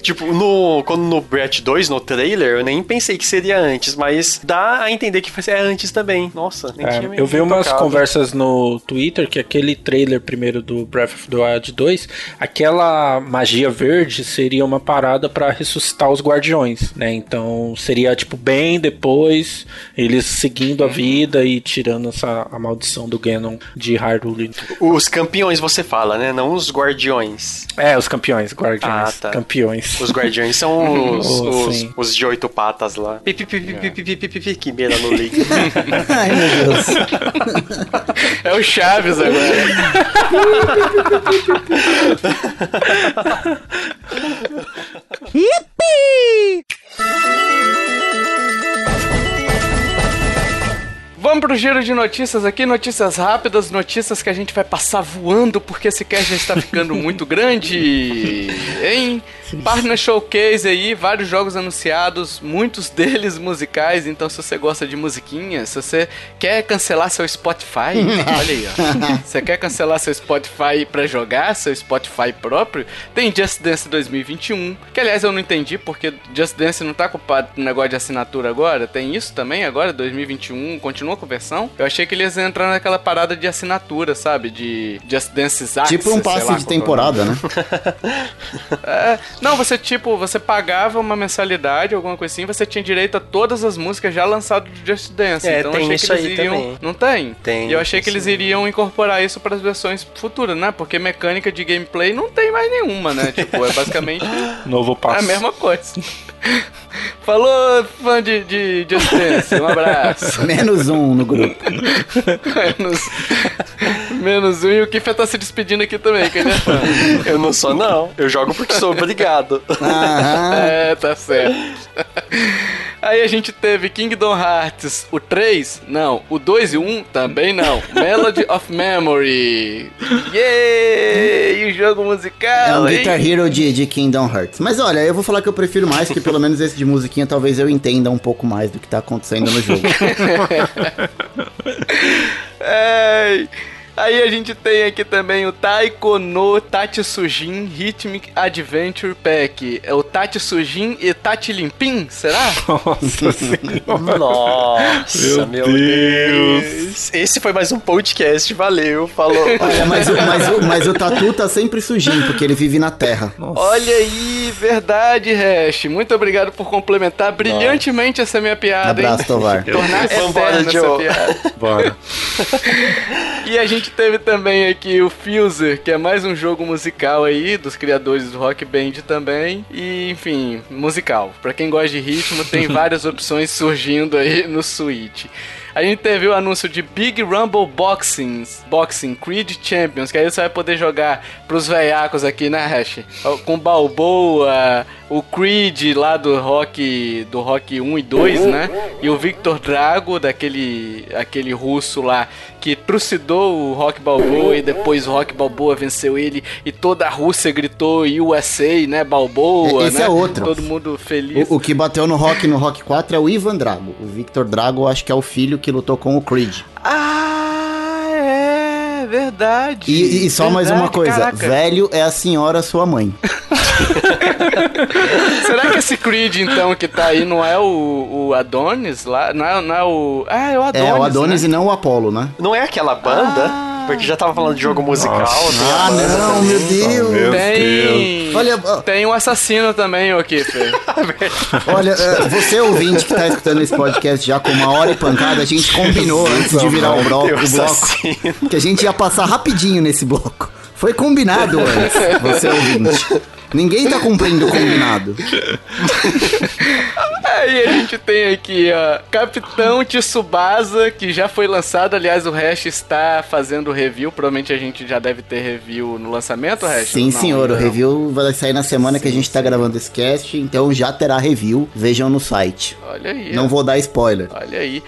Tipo, no, quando no Breath 2, no trailer, eu nem pensei que seria antes, mas dá a entender que é antes também. Nossa, nem é, tinha Eu vi umas tocado. conversas no Twitter que aquele trailer primeiro do Breath of the Wild 2, aquela magia verde seria uma parada para ressuscitar os guardiões, né? Então seria tipo bem depois eles seguindo a uhum. vida e tirando essa a maldição do Ganon de Hyrule. Os campeões você fala, né? Não os guardiões. É, os campeões, guardiões, ah, tá. campeões. Os guardiões são os, oh, os, os, de oito patas lá. Pipi, pipi, pipi, pipi, pipi, que beira no leite. Ai, meu Deus. É o Chaves agora. Yippee! Vamos pro giro de notícias aqui, notícias rápidas, notícias que a gente vai passar voando porque esse cast já está ficando muito grande, hein? Partner Showcase aí, vários jogos anunciados, muitos deles musicais, então se você gosta de musiquinha, se você quer cancelar seu Spotify, olha aí, ó. Você quer cancelar seu Spotify para jogar, seu Spotify próprio, tem Just Dance 2021, que aliás eu não entendi porque Just Dance não tá ocupado com negócio de assinatura agora, tem isso também agora, 2021, continua com versão? Eu achei que eles iam entrar naquela parada de assinatura, sabe, de Just Dance Access, Tipo um passe de é temporada, né? é, não, você tipo, você pagava uma mensalidade, alguma coisa assim, você tinha direito a todas as músicas já lançadas do Just Dance. É, então tem achei isso que eles iriam. Também. Não tem? Tem. E eu achei que eles iriam incorporar isso para as versões futuras, né? Porque mecânica de gameplay não tem mais nenhuma, né? Tipo, é basicamente. Novo passo. É a mesma coisa. Falou, fã de, de Just Dance, um abraço. Menos um no grupo. menos, menos um e o Kiffer tá se despedindo aqui também, que ele é fã. Eu não sou, não. Eu jogo porque sou obrigado. Aham. É, tá certo. Aí a gente teve Kingdom Hearts, o 3, não. O 2 e o 1, também não. Melody of Memory. Yay! o jogo musical, É um Guitar Hero de, de Kingdom Hearts. Mas olha, eu vou falar que eu prefiro mais, que pelo menos esse de musiquinha talvez eu entenda um pouco mais do que tá acontecendo no jogo. é... Aí a gente tem aqui também o Taiko no Tatsujin Rhythmic Adventure Pack. É o Tatsujin e Tati Limpim, será? Nossa senhora. Nossa, meu, meu Deus. Deus. Esse foi mais um podcast, valeu, falou. Olha, mas, o, mas, o, mas o Tatu tá sempre sujinho, porque ele vive na terra. Nossa. Olha aí, verdade, Hash. Muito obrigado por complementar brilhantemente Nossa. essa minha piada. Abraço, Tovar. Tornar essa piada. Bora. e a gente gente teve também aqui o Fuser, que é mais um jogo musical aí, dos criadores do Rock Band também. E, enfim, musical. Pra quem gosta de ritmo, tem várias opções surgindo aí no Switch. A gente teve o anúncio de Big Rumble Boxing, Boxing Creed Champions, que aí você vai poder jogar pros veiacos aqui, né, Hash? Com Balboa, o Creed lá do Rock do Rock 1 e 2, né? E o Victor Drago, daquele aquele russo lá que trucidou o Rock Balboa e depois o Rock Balboa venceu ele e toda a Rússia gritou USA, né? Balboa, Esse né? é outro. Todo mundo feliz. O, o que bateu no Rock no Rock 4 é o Ivan Drago. O Victor Drago, acho que é o filho que lutou com o Creed. Ah, verdade. E, e só mais Verdade, uma coisa: caraca. velho é a senhora sua mãe. Será que esse Creed, então, que tá aí, não é o, o Adonis lá? Não é, não é o. Ah, é o Adonis. é o Adonis né? e não o Apollo, né? Não é aquela banda? Ah. Porque já tava falando de jogo musical. Nossa. tem a Ah, não, também. meu Deus. Meu Tem. Olha, Tem um assassino também, ô Kiffer. olha, é, você ouvinte que tá escutando esse podcast já com uma hora e pancada, a gente combinou antes de virar o, Tem o bloco que a gente ia passar rapidinho nesse bloco. Foi combinado antes, você ouvinte. Ninguém tá cumprindo o combinado. Aí a gente tem aqui, ó, Capitão Tsubasa, que já foi lançado. Aliás, o Hash está fazendo review. Provavelmente a gente já deve ter review no lançamento, Hash? Sim, Não, senhor, o não. review vai sair na semana que a gente tá gravando esse cast, então já terá review. Vejam no site. Olha aí. Não ó. vou dar spoiler. Olha aí.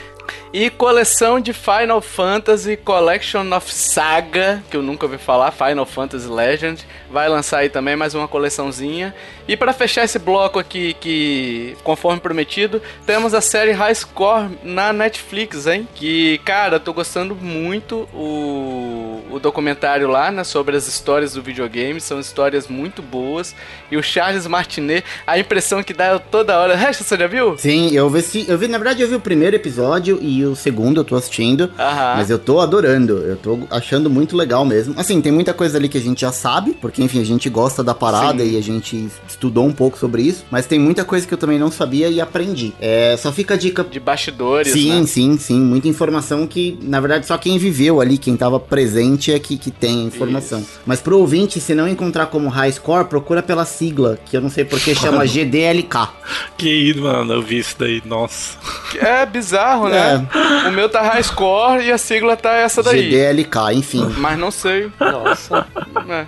E coleção de Final Fantasy Collection of Saga, que eu nunca ouvi falar, Final Fantasy Legend. Vai lançar aí também mais uma coleçãozinha. E para fechar esse bloco aqui, que conforme prometido, temos a série High Score na Netflix, hein? Que, cara, tô gostando muito o, o documentário lá, né? Sobre as histórias do videogame. São histórias muito boas. E o Charles Martinet, a impressão que dá toda hora. Resta, você já viu? Sim, eu vi, eu vi, na verdade, eu vi o primeiro episódio e o segundo eu tô assistindo. Aham. Mas eu tô adorando, eu tô achando muito legal mesmo. Assim, tem muita coisa ali que a gente já sabe, porque enfim, a gente gosta da parada Sim. e a gente estudou um pouco sobre isso. Mas tem muita coisa que eu também não sabia e aprendi. É, só fica a dica. De bastidores, Sim, né? sim, sim. Muita informação que, na verdade, só quem viveu ali, quem tava presente é que, que tem a informação. Mas pro ouvinte, se não encontrar como high score, procura pela sigla, que eu não sei porque chama GDLK. Que isso, mano, eu vi isso daí, nossa. É bizarro, né? O meu tá high score e a sigla tá essa daí. GDLK, enfim. Mas não sei. Nossa. né?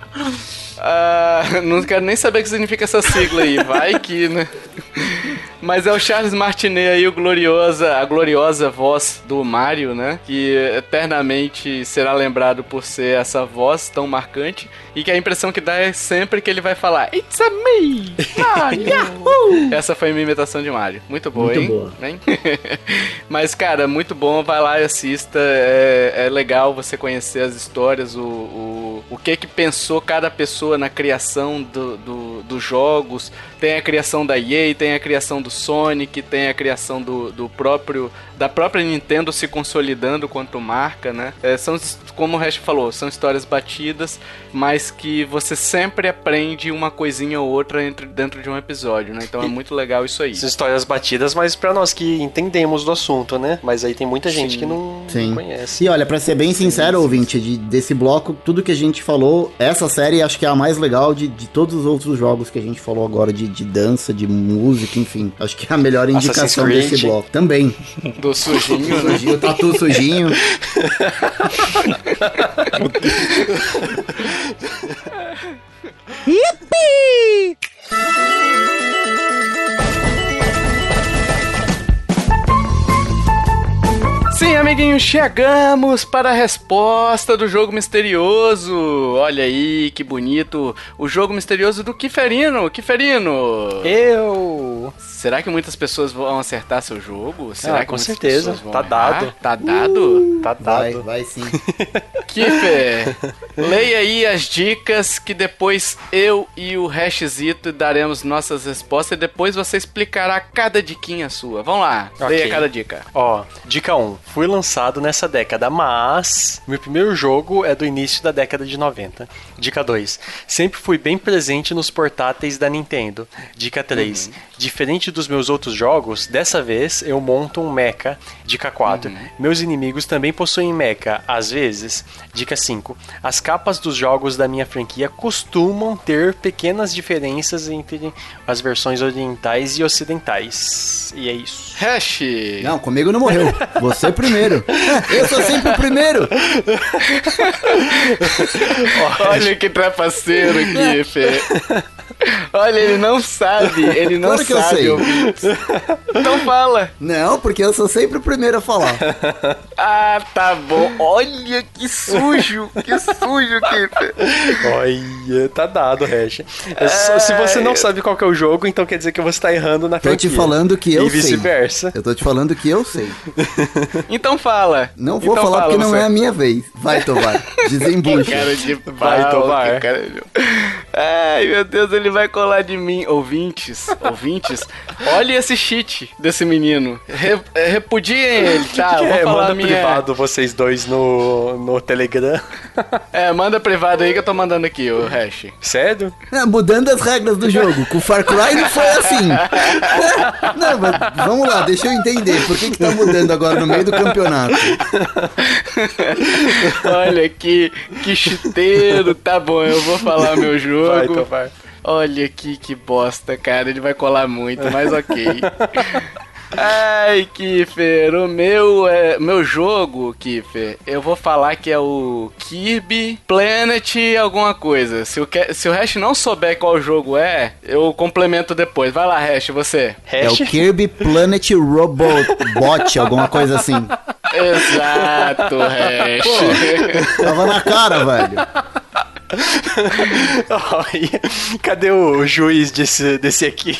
Ah, não quero nem saber o que significa essa sigla aí. Vai que, né? Mas é o Charles Martinet aí, o gloriosa, a gloriosa voz do Mario, né? Que eternamente será lembrado por ser essa voz tão marcante. E que a impressão que dá é sempre que ele vai falar It's a me! Mario! Yahoo! Essa foi a minha imitação de Mario. Muito boa, Muito hein? boa. Hein? Mas, cara, muito bom. Vai lá e assista. É, é legal você conhecer as histórias, o, o, o que que pensou cada pessoa na criação do, do- dos jogos. Tem a criação da EA, tem a criação do Sonic, tem a criação do, do próprio da própria Nintendo se consolidando quanto marca, né? É, são, como o Hash falou, são histórias batidas, mas que você sempre aprende uma coisinha ou outra entre, dentro de um episódio, né? Então é E- muito legal isso aí. São histórias batidas, mas pra nós que entendemos do assunto, né? Mas aí tem muita gente Sim. que não, Sim. conhece. E olha, pra ser bem sincero, ouvinte, de- desse bloco, tudo que a gente falou, essa série acho que é a mais legal de, de todos os outros jogos que a gente falou agora, de, de dança, de música, enfim. Acho que é a melhor indicação desse bloco. Também. Do sujinho, né? Sujinho, tatu sujinho. Sim, amiguinhos, chegamos para a resposta do jogo misterioso. Olha aí, que bonito. O jogo misterioso do Kiferino. Kiferino. Eu! Será que muitas pessoas vão acertar seu jogo? Será Ah, que com certeza. Tá errar? dado. Tá dado? Tá Vai, dado. vai sim. Kiffer, leia aí as dicas que depois eu e o Hashzito daremos nossas respostas e depois você explicará cada diquinha sua. Vamos lá, leia Ok. cada dica. Ó, dica 1. Fui lançado nessa década, mas meu primeiro jogo é do início da década de 90. Dica 2. Sempre fui bem presente nos portáteis da Nintendo. Dica 3. diferente dos meus outros jogos, dessa vez eu monto um mecha. Dica 4. Uhum. Meus inimigos também possuem mecha, às vezes. Dica 5. As capas dos jogos da minha franquia costumam ter pequenas diferenças entre as versões orientais e ocidentais. E é isso. Hash! Não, comigo não morreu. Você primeiro. Eu sou sempre o primeiro. Olha que trapaceiro aqui, Fê. Olha, ele não sabe, ele não claro que sabe eu sei. Então fala. Não, porque eu sou sempre o primeiro a falar. Ah, tá bom. Olha que sujo, que sujo, Kiffer. Olha, tá dado, Hash. É, se você não sabe qual é o jogo, então quer dizer que você tá errando na Tô te falando que eu sei. E vice-versa. Eu tô te falando que eu sei. Então fala. Não vou então falar fala, porque você. não é a minha vez. Vai, Tovar. Desembucha. Cara de Vai, Tovar. Ai, meu Deus, ele vai colar de mim. Ouvintes, ouvintes, olha esse cheat desse menino. Re, é, repudiem ele, tá? Que que é? Manda minha... privado vocês dois no, no Telegram. É, manda privado aí que eu tô mandando aqui o hash. Sério? É, mudando as regras do jogo. Com o Far Cry não foi assim. não, mas vamos lá, deixa eu entender. Por que, que tá mudando agora no meio do campeonato? Olha que, que chuteiro. Tá bom, eu vou falar meu jogo. Vai, então vai. Olha aqui que bosta, cara. Ele vai colar muito, mas ok. Ai, Kiffer, o meu, é, meu jogo, Kiffer, eu vou falar que é o Kirby Planet alguma coisa. Se o, se o Hash não souber qual jogo é, eu complemento depois. Vai lá, Hash, você. Hash? É o Kirby Planet Robot, alguma coisa assim. Exato, Hash. Pô, tava na cara, velho. Cadê o juiz desse, desse aqui?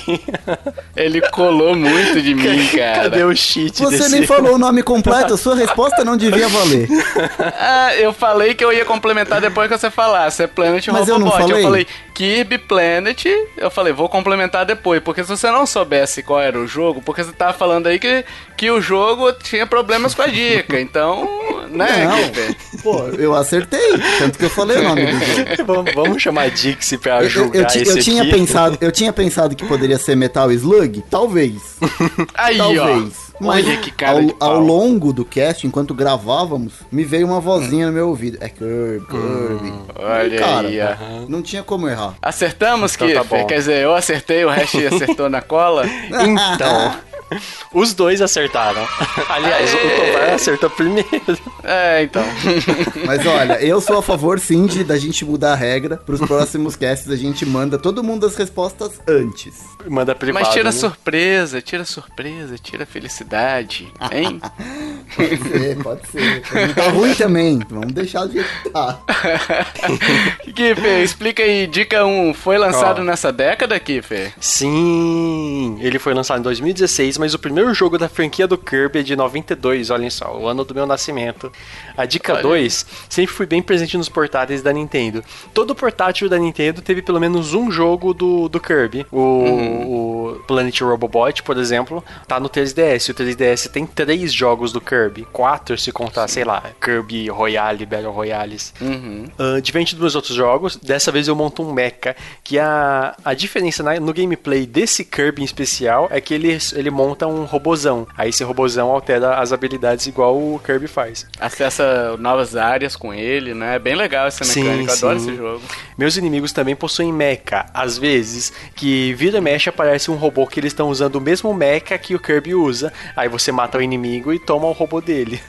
Ele colou muito de mim, cara. Cadê o cheat Você desse... nem falou o nome completo, sua resposta não devia valer. Ah, eu falei que eu ia complementar depois que você falasse. É Planet Mas Robobot. Eu, não falei. eu falei Kirby Planet. Eu falei, vou complementar depois. Porque se você não soubesse qual era o jogo, porque você tava falando aí que, que o jogo tinha problemas com a dica. Então, né, não, Pô, eu acertei. Tanto que eu falei o nome do jogo. vamos, vamos chamar Dixie pra julgar eu, eu, eu, eu tinha aqui. pensado Eu tinha pensado que poderia ser Metal Slug? Talvez. Aí, Talvez. Ó. Mas Olha que cara ao, ao, longo do cast, enquanto gravávamos, me veio uma vozinha no meu ouvido. É Kirby, Kirby. Hum, olha cara, aí, uhum. não tinha como errar. Acertamos, então, tá Quer dizer, eu acertei, o resto acertou na cola? então... Os dois acertaram. Aliás, o Tovar acertou primeiro. É, então. Mas olha, eu sou a favor sim de da gente mudar a regra. Pros próximos casts a gente manda todo mundo as respostas antes. Manda privado. Mas tira né? surpresa, tira surpresa, tira felicidade, hein? pode ser, pode ser. Não tá ruim também. Vamos deixar do jeito que tá. Kiffer, explica aí. Dica 1. Foi lançado oh. nessa década, Kiffer? Sim. Ele foi lançado em 2016 mas o primeiro jogo da franquia do Kirby é de 92, olhem só, o ano do meu nascimento. A dica 2, sempre fui bem presente nos portáteis da Nintendo. Todo portátil da Nintendo teve pelo menos um jogo do, do Kirby. O, uhum. o Planet Robobot, por exemplo, tá no 3DS. O 3DS tem três jogos do Kirby. Quatro, se contar, Sim. sei lá, Kirby Royale, Battle Royales. Uhum. Uh, diferente dos meus outros jogos, dessa vez eu monto um mecha, que a, a diferença na, no gameplay desse Kirby em especial é que ele, ele monta monta um robozão. Aí esse robozão altera as habilidades igual o Kirby faz. Acessa novas áreas com ele, né? É bem legal essa mecânica, sim, eu adoro sim. esse jogo. Meus inimigos também possuem mecha. Às vezes, que vira e mexe aparece um robô que eles estão usando o mesmo mecha que o Kirby usa. Aí você mata o inimigo e toma o robô dele.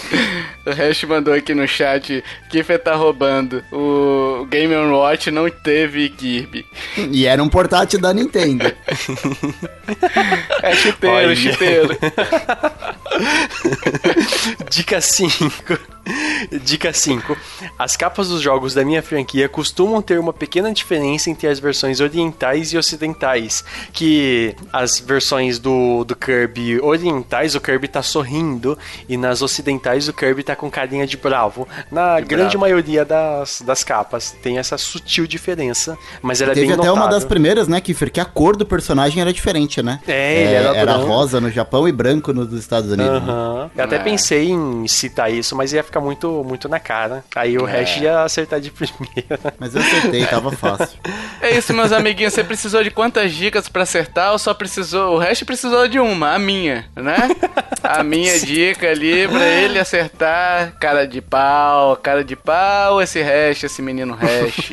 o Hash mandou aqui no chat que tá roubando. O Game Watch não teve Kirby. E era um portátil da Nintendo. é chiteiro, chiteiro. Dica 5. Dica 5. As capas dos jogos da minha franquia costumam ter uma pequena diferença entre as versões orientais e ocidentais. Que as versões do, do Kirby orientais, o Kirby tá sorrindo, e nas ocidentais o Kirby tá com carinha de bravo. Na grande bravo. maioria das, das capas tem essa sutil diferença, mas ela é bem Teve até notável. uma das primeiras, né, Kiffer, que a cor do personagem era diferente, né? É, é era, era rosa no Japão e branco nos Estados Unidos. Uhum. Né? Eu até é. pensei em citar isso, mas ia ficar muito muito, na cara. Aí o É. hash ia acertar de primeira. Mas eu acertei, tava fácil. É isso, meus amiguinhos. Você precisou de quantas dicas pra acertar ou só precisou. O resto precisou de uma, a minha, né? A minha dica ali pra ele acertar. Cara de pau, cara de pau, esse hash, esse menino hash.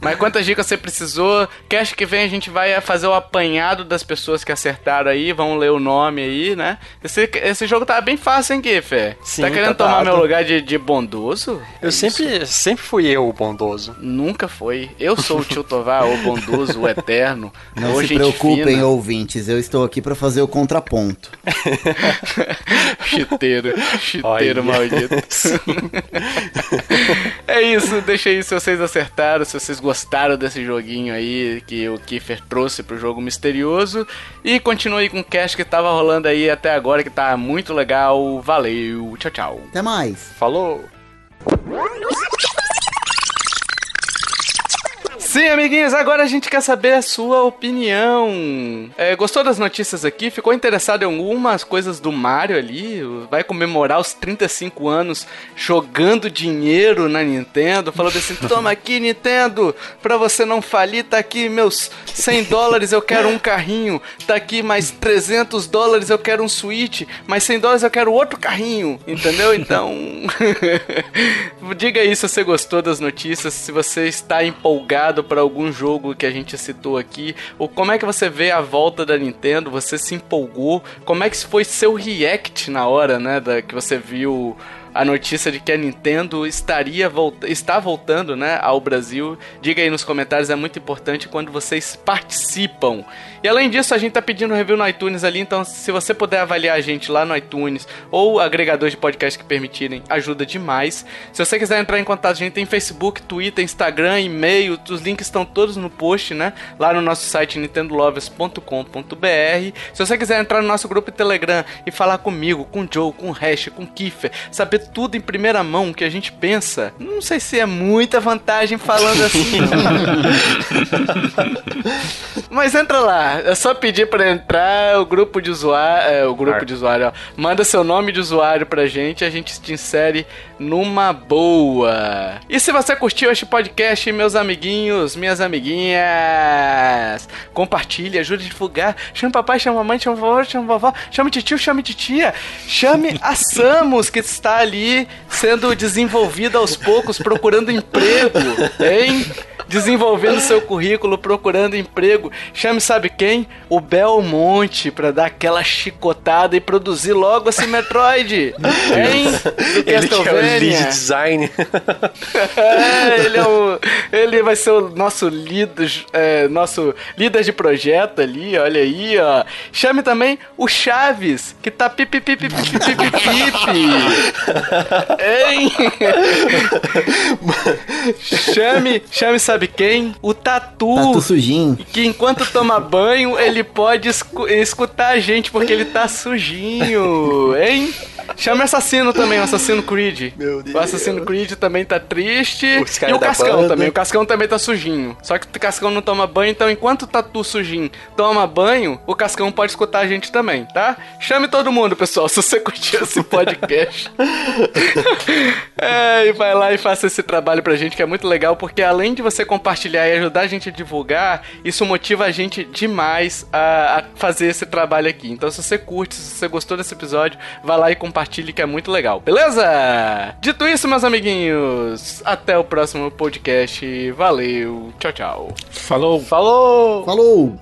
Mas quantas dicas você precisou? Cast que vem a gente vai fazer o apanhado das pessoas que acertaram aí. Vamos ler o nome aí, né? Esse, esse jogo tá bem fácil, hein, Giffer? Sim, tá querendo tá tomar dado. meu lugar de, de bondoso? Eu É isso. sempre, sempre fui eu o bondoso. Nunca foi. Eu sou o tio Tovar, o bondoso, o eterno. Não o se preocupem, fina. ouvintes, eu estou aqui pra fazer o contraponto. Chiteiro, chiteiro Olha. maldito. é isso, deixa aí se vocês acertaram, se vocês gostaram desse joguinho aí que o Kiefer trouxe pro jogo misterioso. E continue com cast que tava rolando aí até agora, que tá muito legal. Valeu, tchau, tchau. Até mais. Falou! Sim, amiguinhos, agora a gente quer saber a sua opinião. É, gostou das notícias aqui? Ficou interessado em algumas coisas do Mario ali? Vai comemorar os 35 anos jogando dinheiro na Nintendo? Falando assim: toma aqui, Nintendo, pra você não falir, tá aqui meus 100 dólares, eu quero um carrinho. Tá aqui mais 300 dólares, eu quero um Switch. Mais 100 dólares, eu quero outro carrinho. Entendeu? Então. Diga aí se você gostou das notícias, se você está empolgado para algum jogo que a gente citou aqui, ou como é que você vê a volta da Nintendo, você se empolgou, como é que foi seu react na hora, né, da, que você viu a notícia de que a Nintendo estaria volta, está voltando, né, ao Brasil. Diga aí nos comentários, é muito importante quando vocês participam. E além disso, a gente tá pedindo review no iTunes ali, então se você puder avaliar a gente lá no iTunes ou agregadores de podcast que permitirem, ajuda demais. Se você quiser entrar em contato, a gente tem Facebook, Twitter, Instagram, e-mail, os links estão todos no post, né? Lá no nosso site nintendolovers.com.br. Se você quiser entrar no nosso grupo Telegram e falar comigo, com o Joe, com o Hash, com o Kiffer, saber tudo em primeira mão que a gente pensa, não sei se é muita vantagem falando assim. Mas entra lá, é só pedir pra entrar o grupo de usuário, é, o grupo de usuário, ó. manda seu nome de usuário pra gente, a gente te insere numa boa. E se você curtiu este podcast, meus amiguinhos, minhas amiguinhas, compartilhe, ajude a divulgar, chame papai, chame mamãe, chame vovó, chame vovó, chame tio, chame titia, chame a Samus que está ali sendo desenvolvida aos poucos, procurando emprego, hein? Desenvolvendo seu currículo, procurando emprego. Chame sabe quem? O Belmonte pra dar aquela chicotada e produzir logo esse Metroid. Hein? Ele que é o lead design. É, ele, é o, ele vai ser o nosso líder, é, nosso líder de projeto ali, olha aí, ó. Chame também o Chaves, que tá pipi pipi pipi pipi pipi. Hein? chame, chame sabe quem? O Tatu. Tudo sujinho. Que enquanto toma banho, ele pode escu- escutar a gente porque ele tá sujinho, hein? Chama o assassino também, o assassino Creed. Meu Deus. O assassino Creed também tá triste. E o Cascão banda. também. O Cascão também tá sujinho. Só que o Cascão não toma banho, então enquanto o Tatu sujinho toma banho, o Cascão pode escutar a gente também, tá? Chame todo mundo, pessoal, se você curtiu esse podcast. é, e vai lá e faça esse trabalho pra gente, que é muito legal, porque além de você compartilhar e ajudar a gente a divulgar, isso motiva a gente demais a, a fazer esse trabalho aqui. Então, se você curte, se você gostou desse episódio, vai lá e compartilhe que é muito legal, beleza? Dito isso, meus amiguinhos, até o próximo podcast. Valeu, tchau, tchau. Falou. Falou. Falou.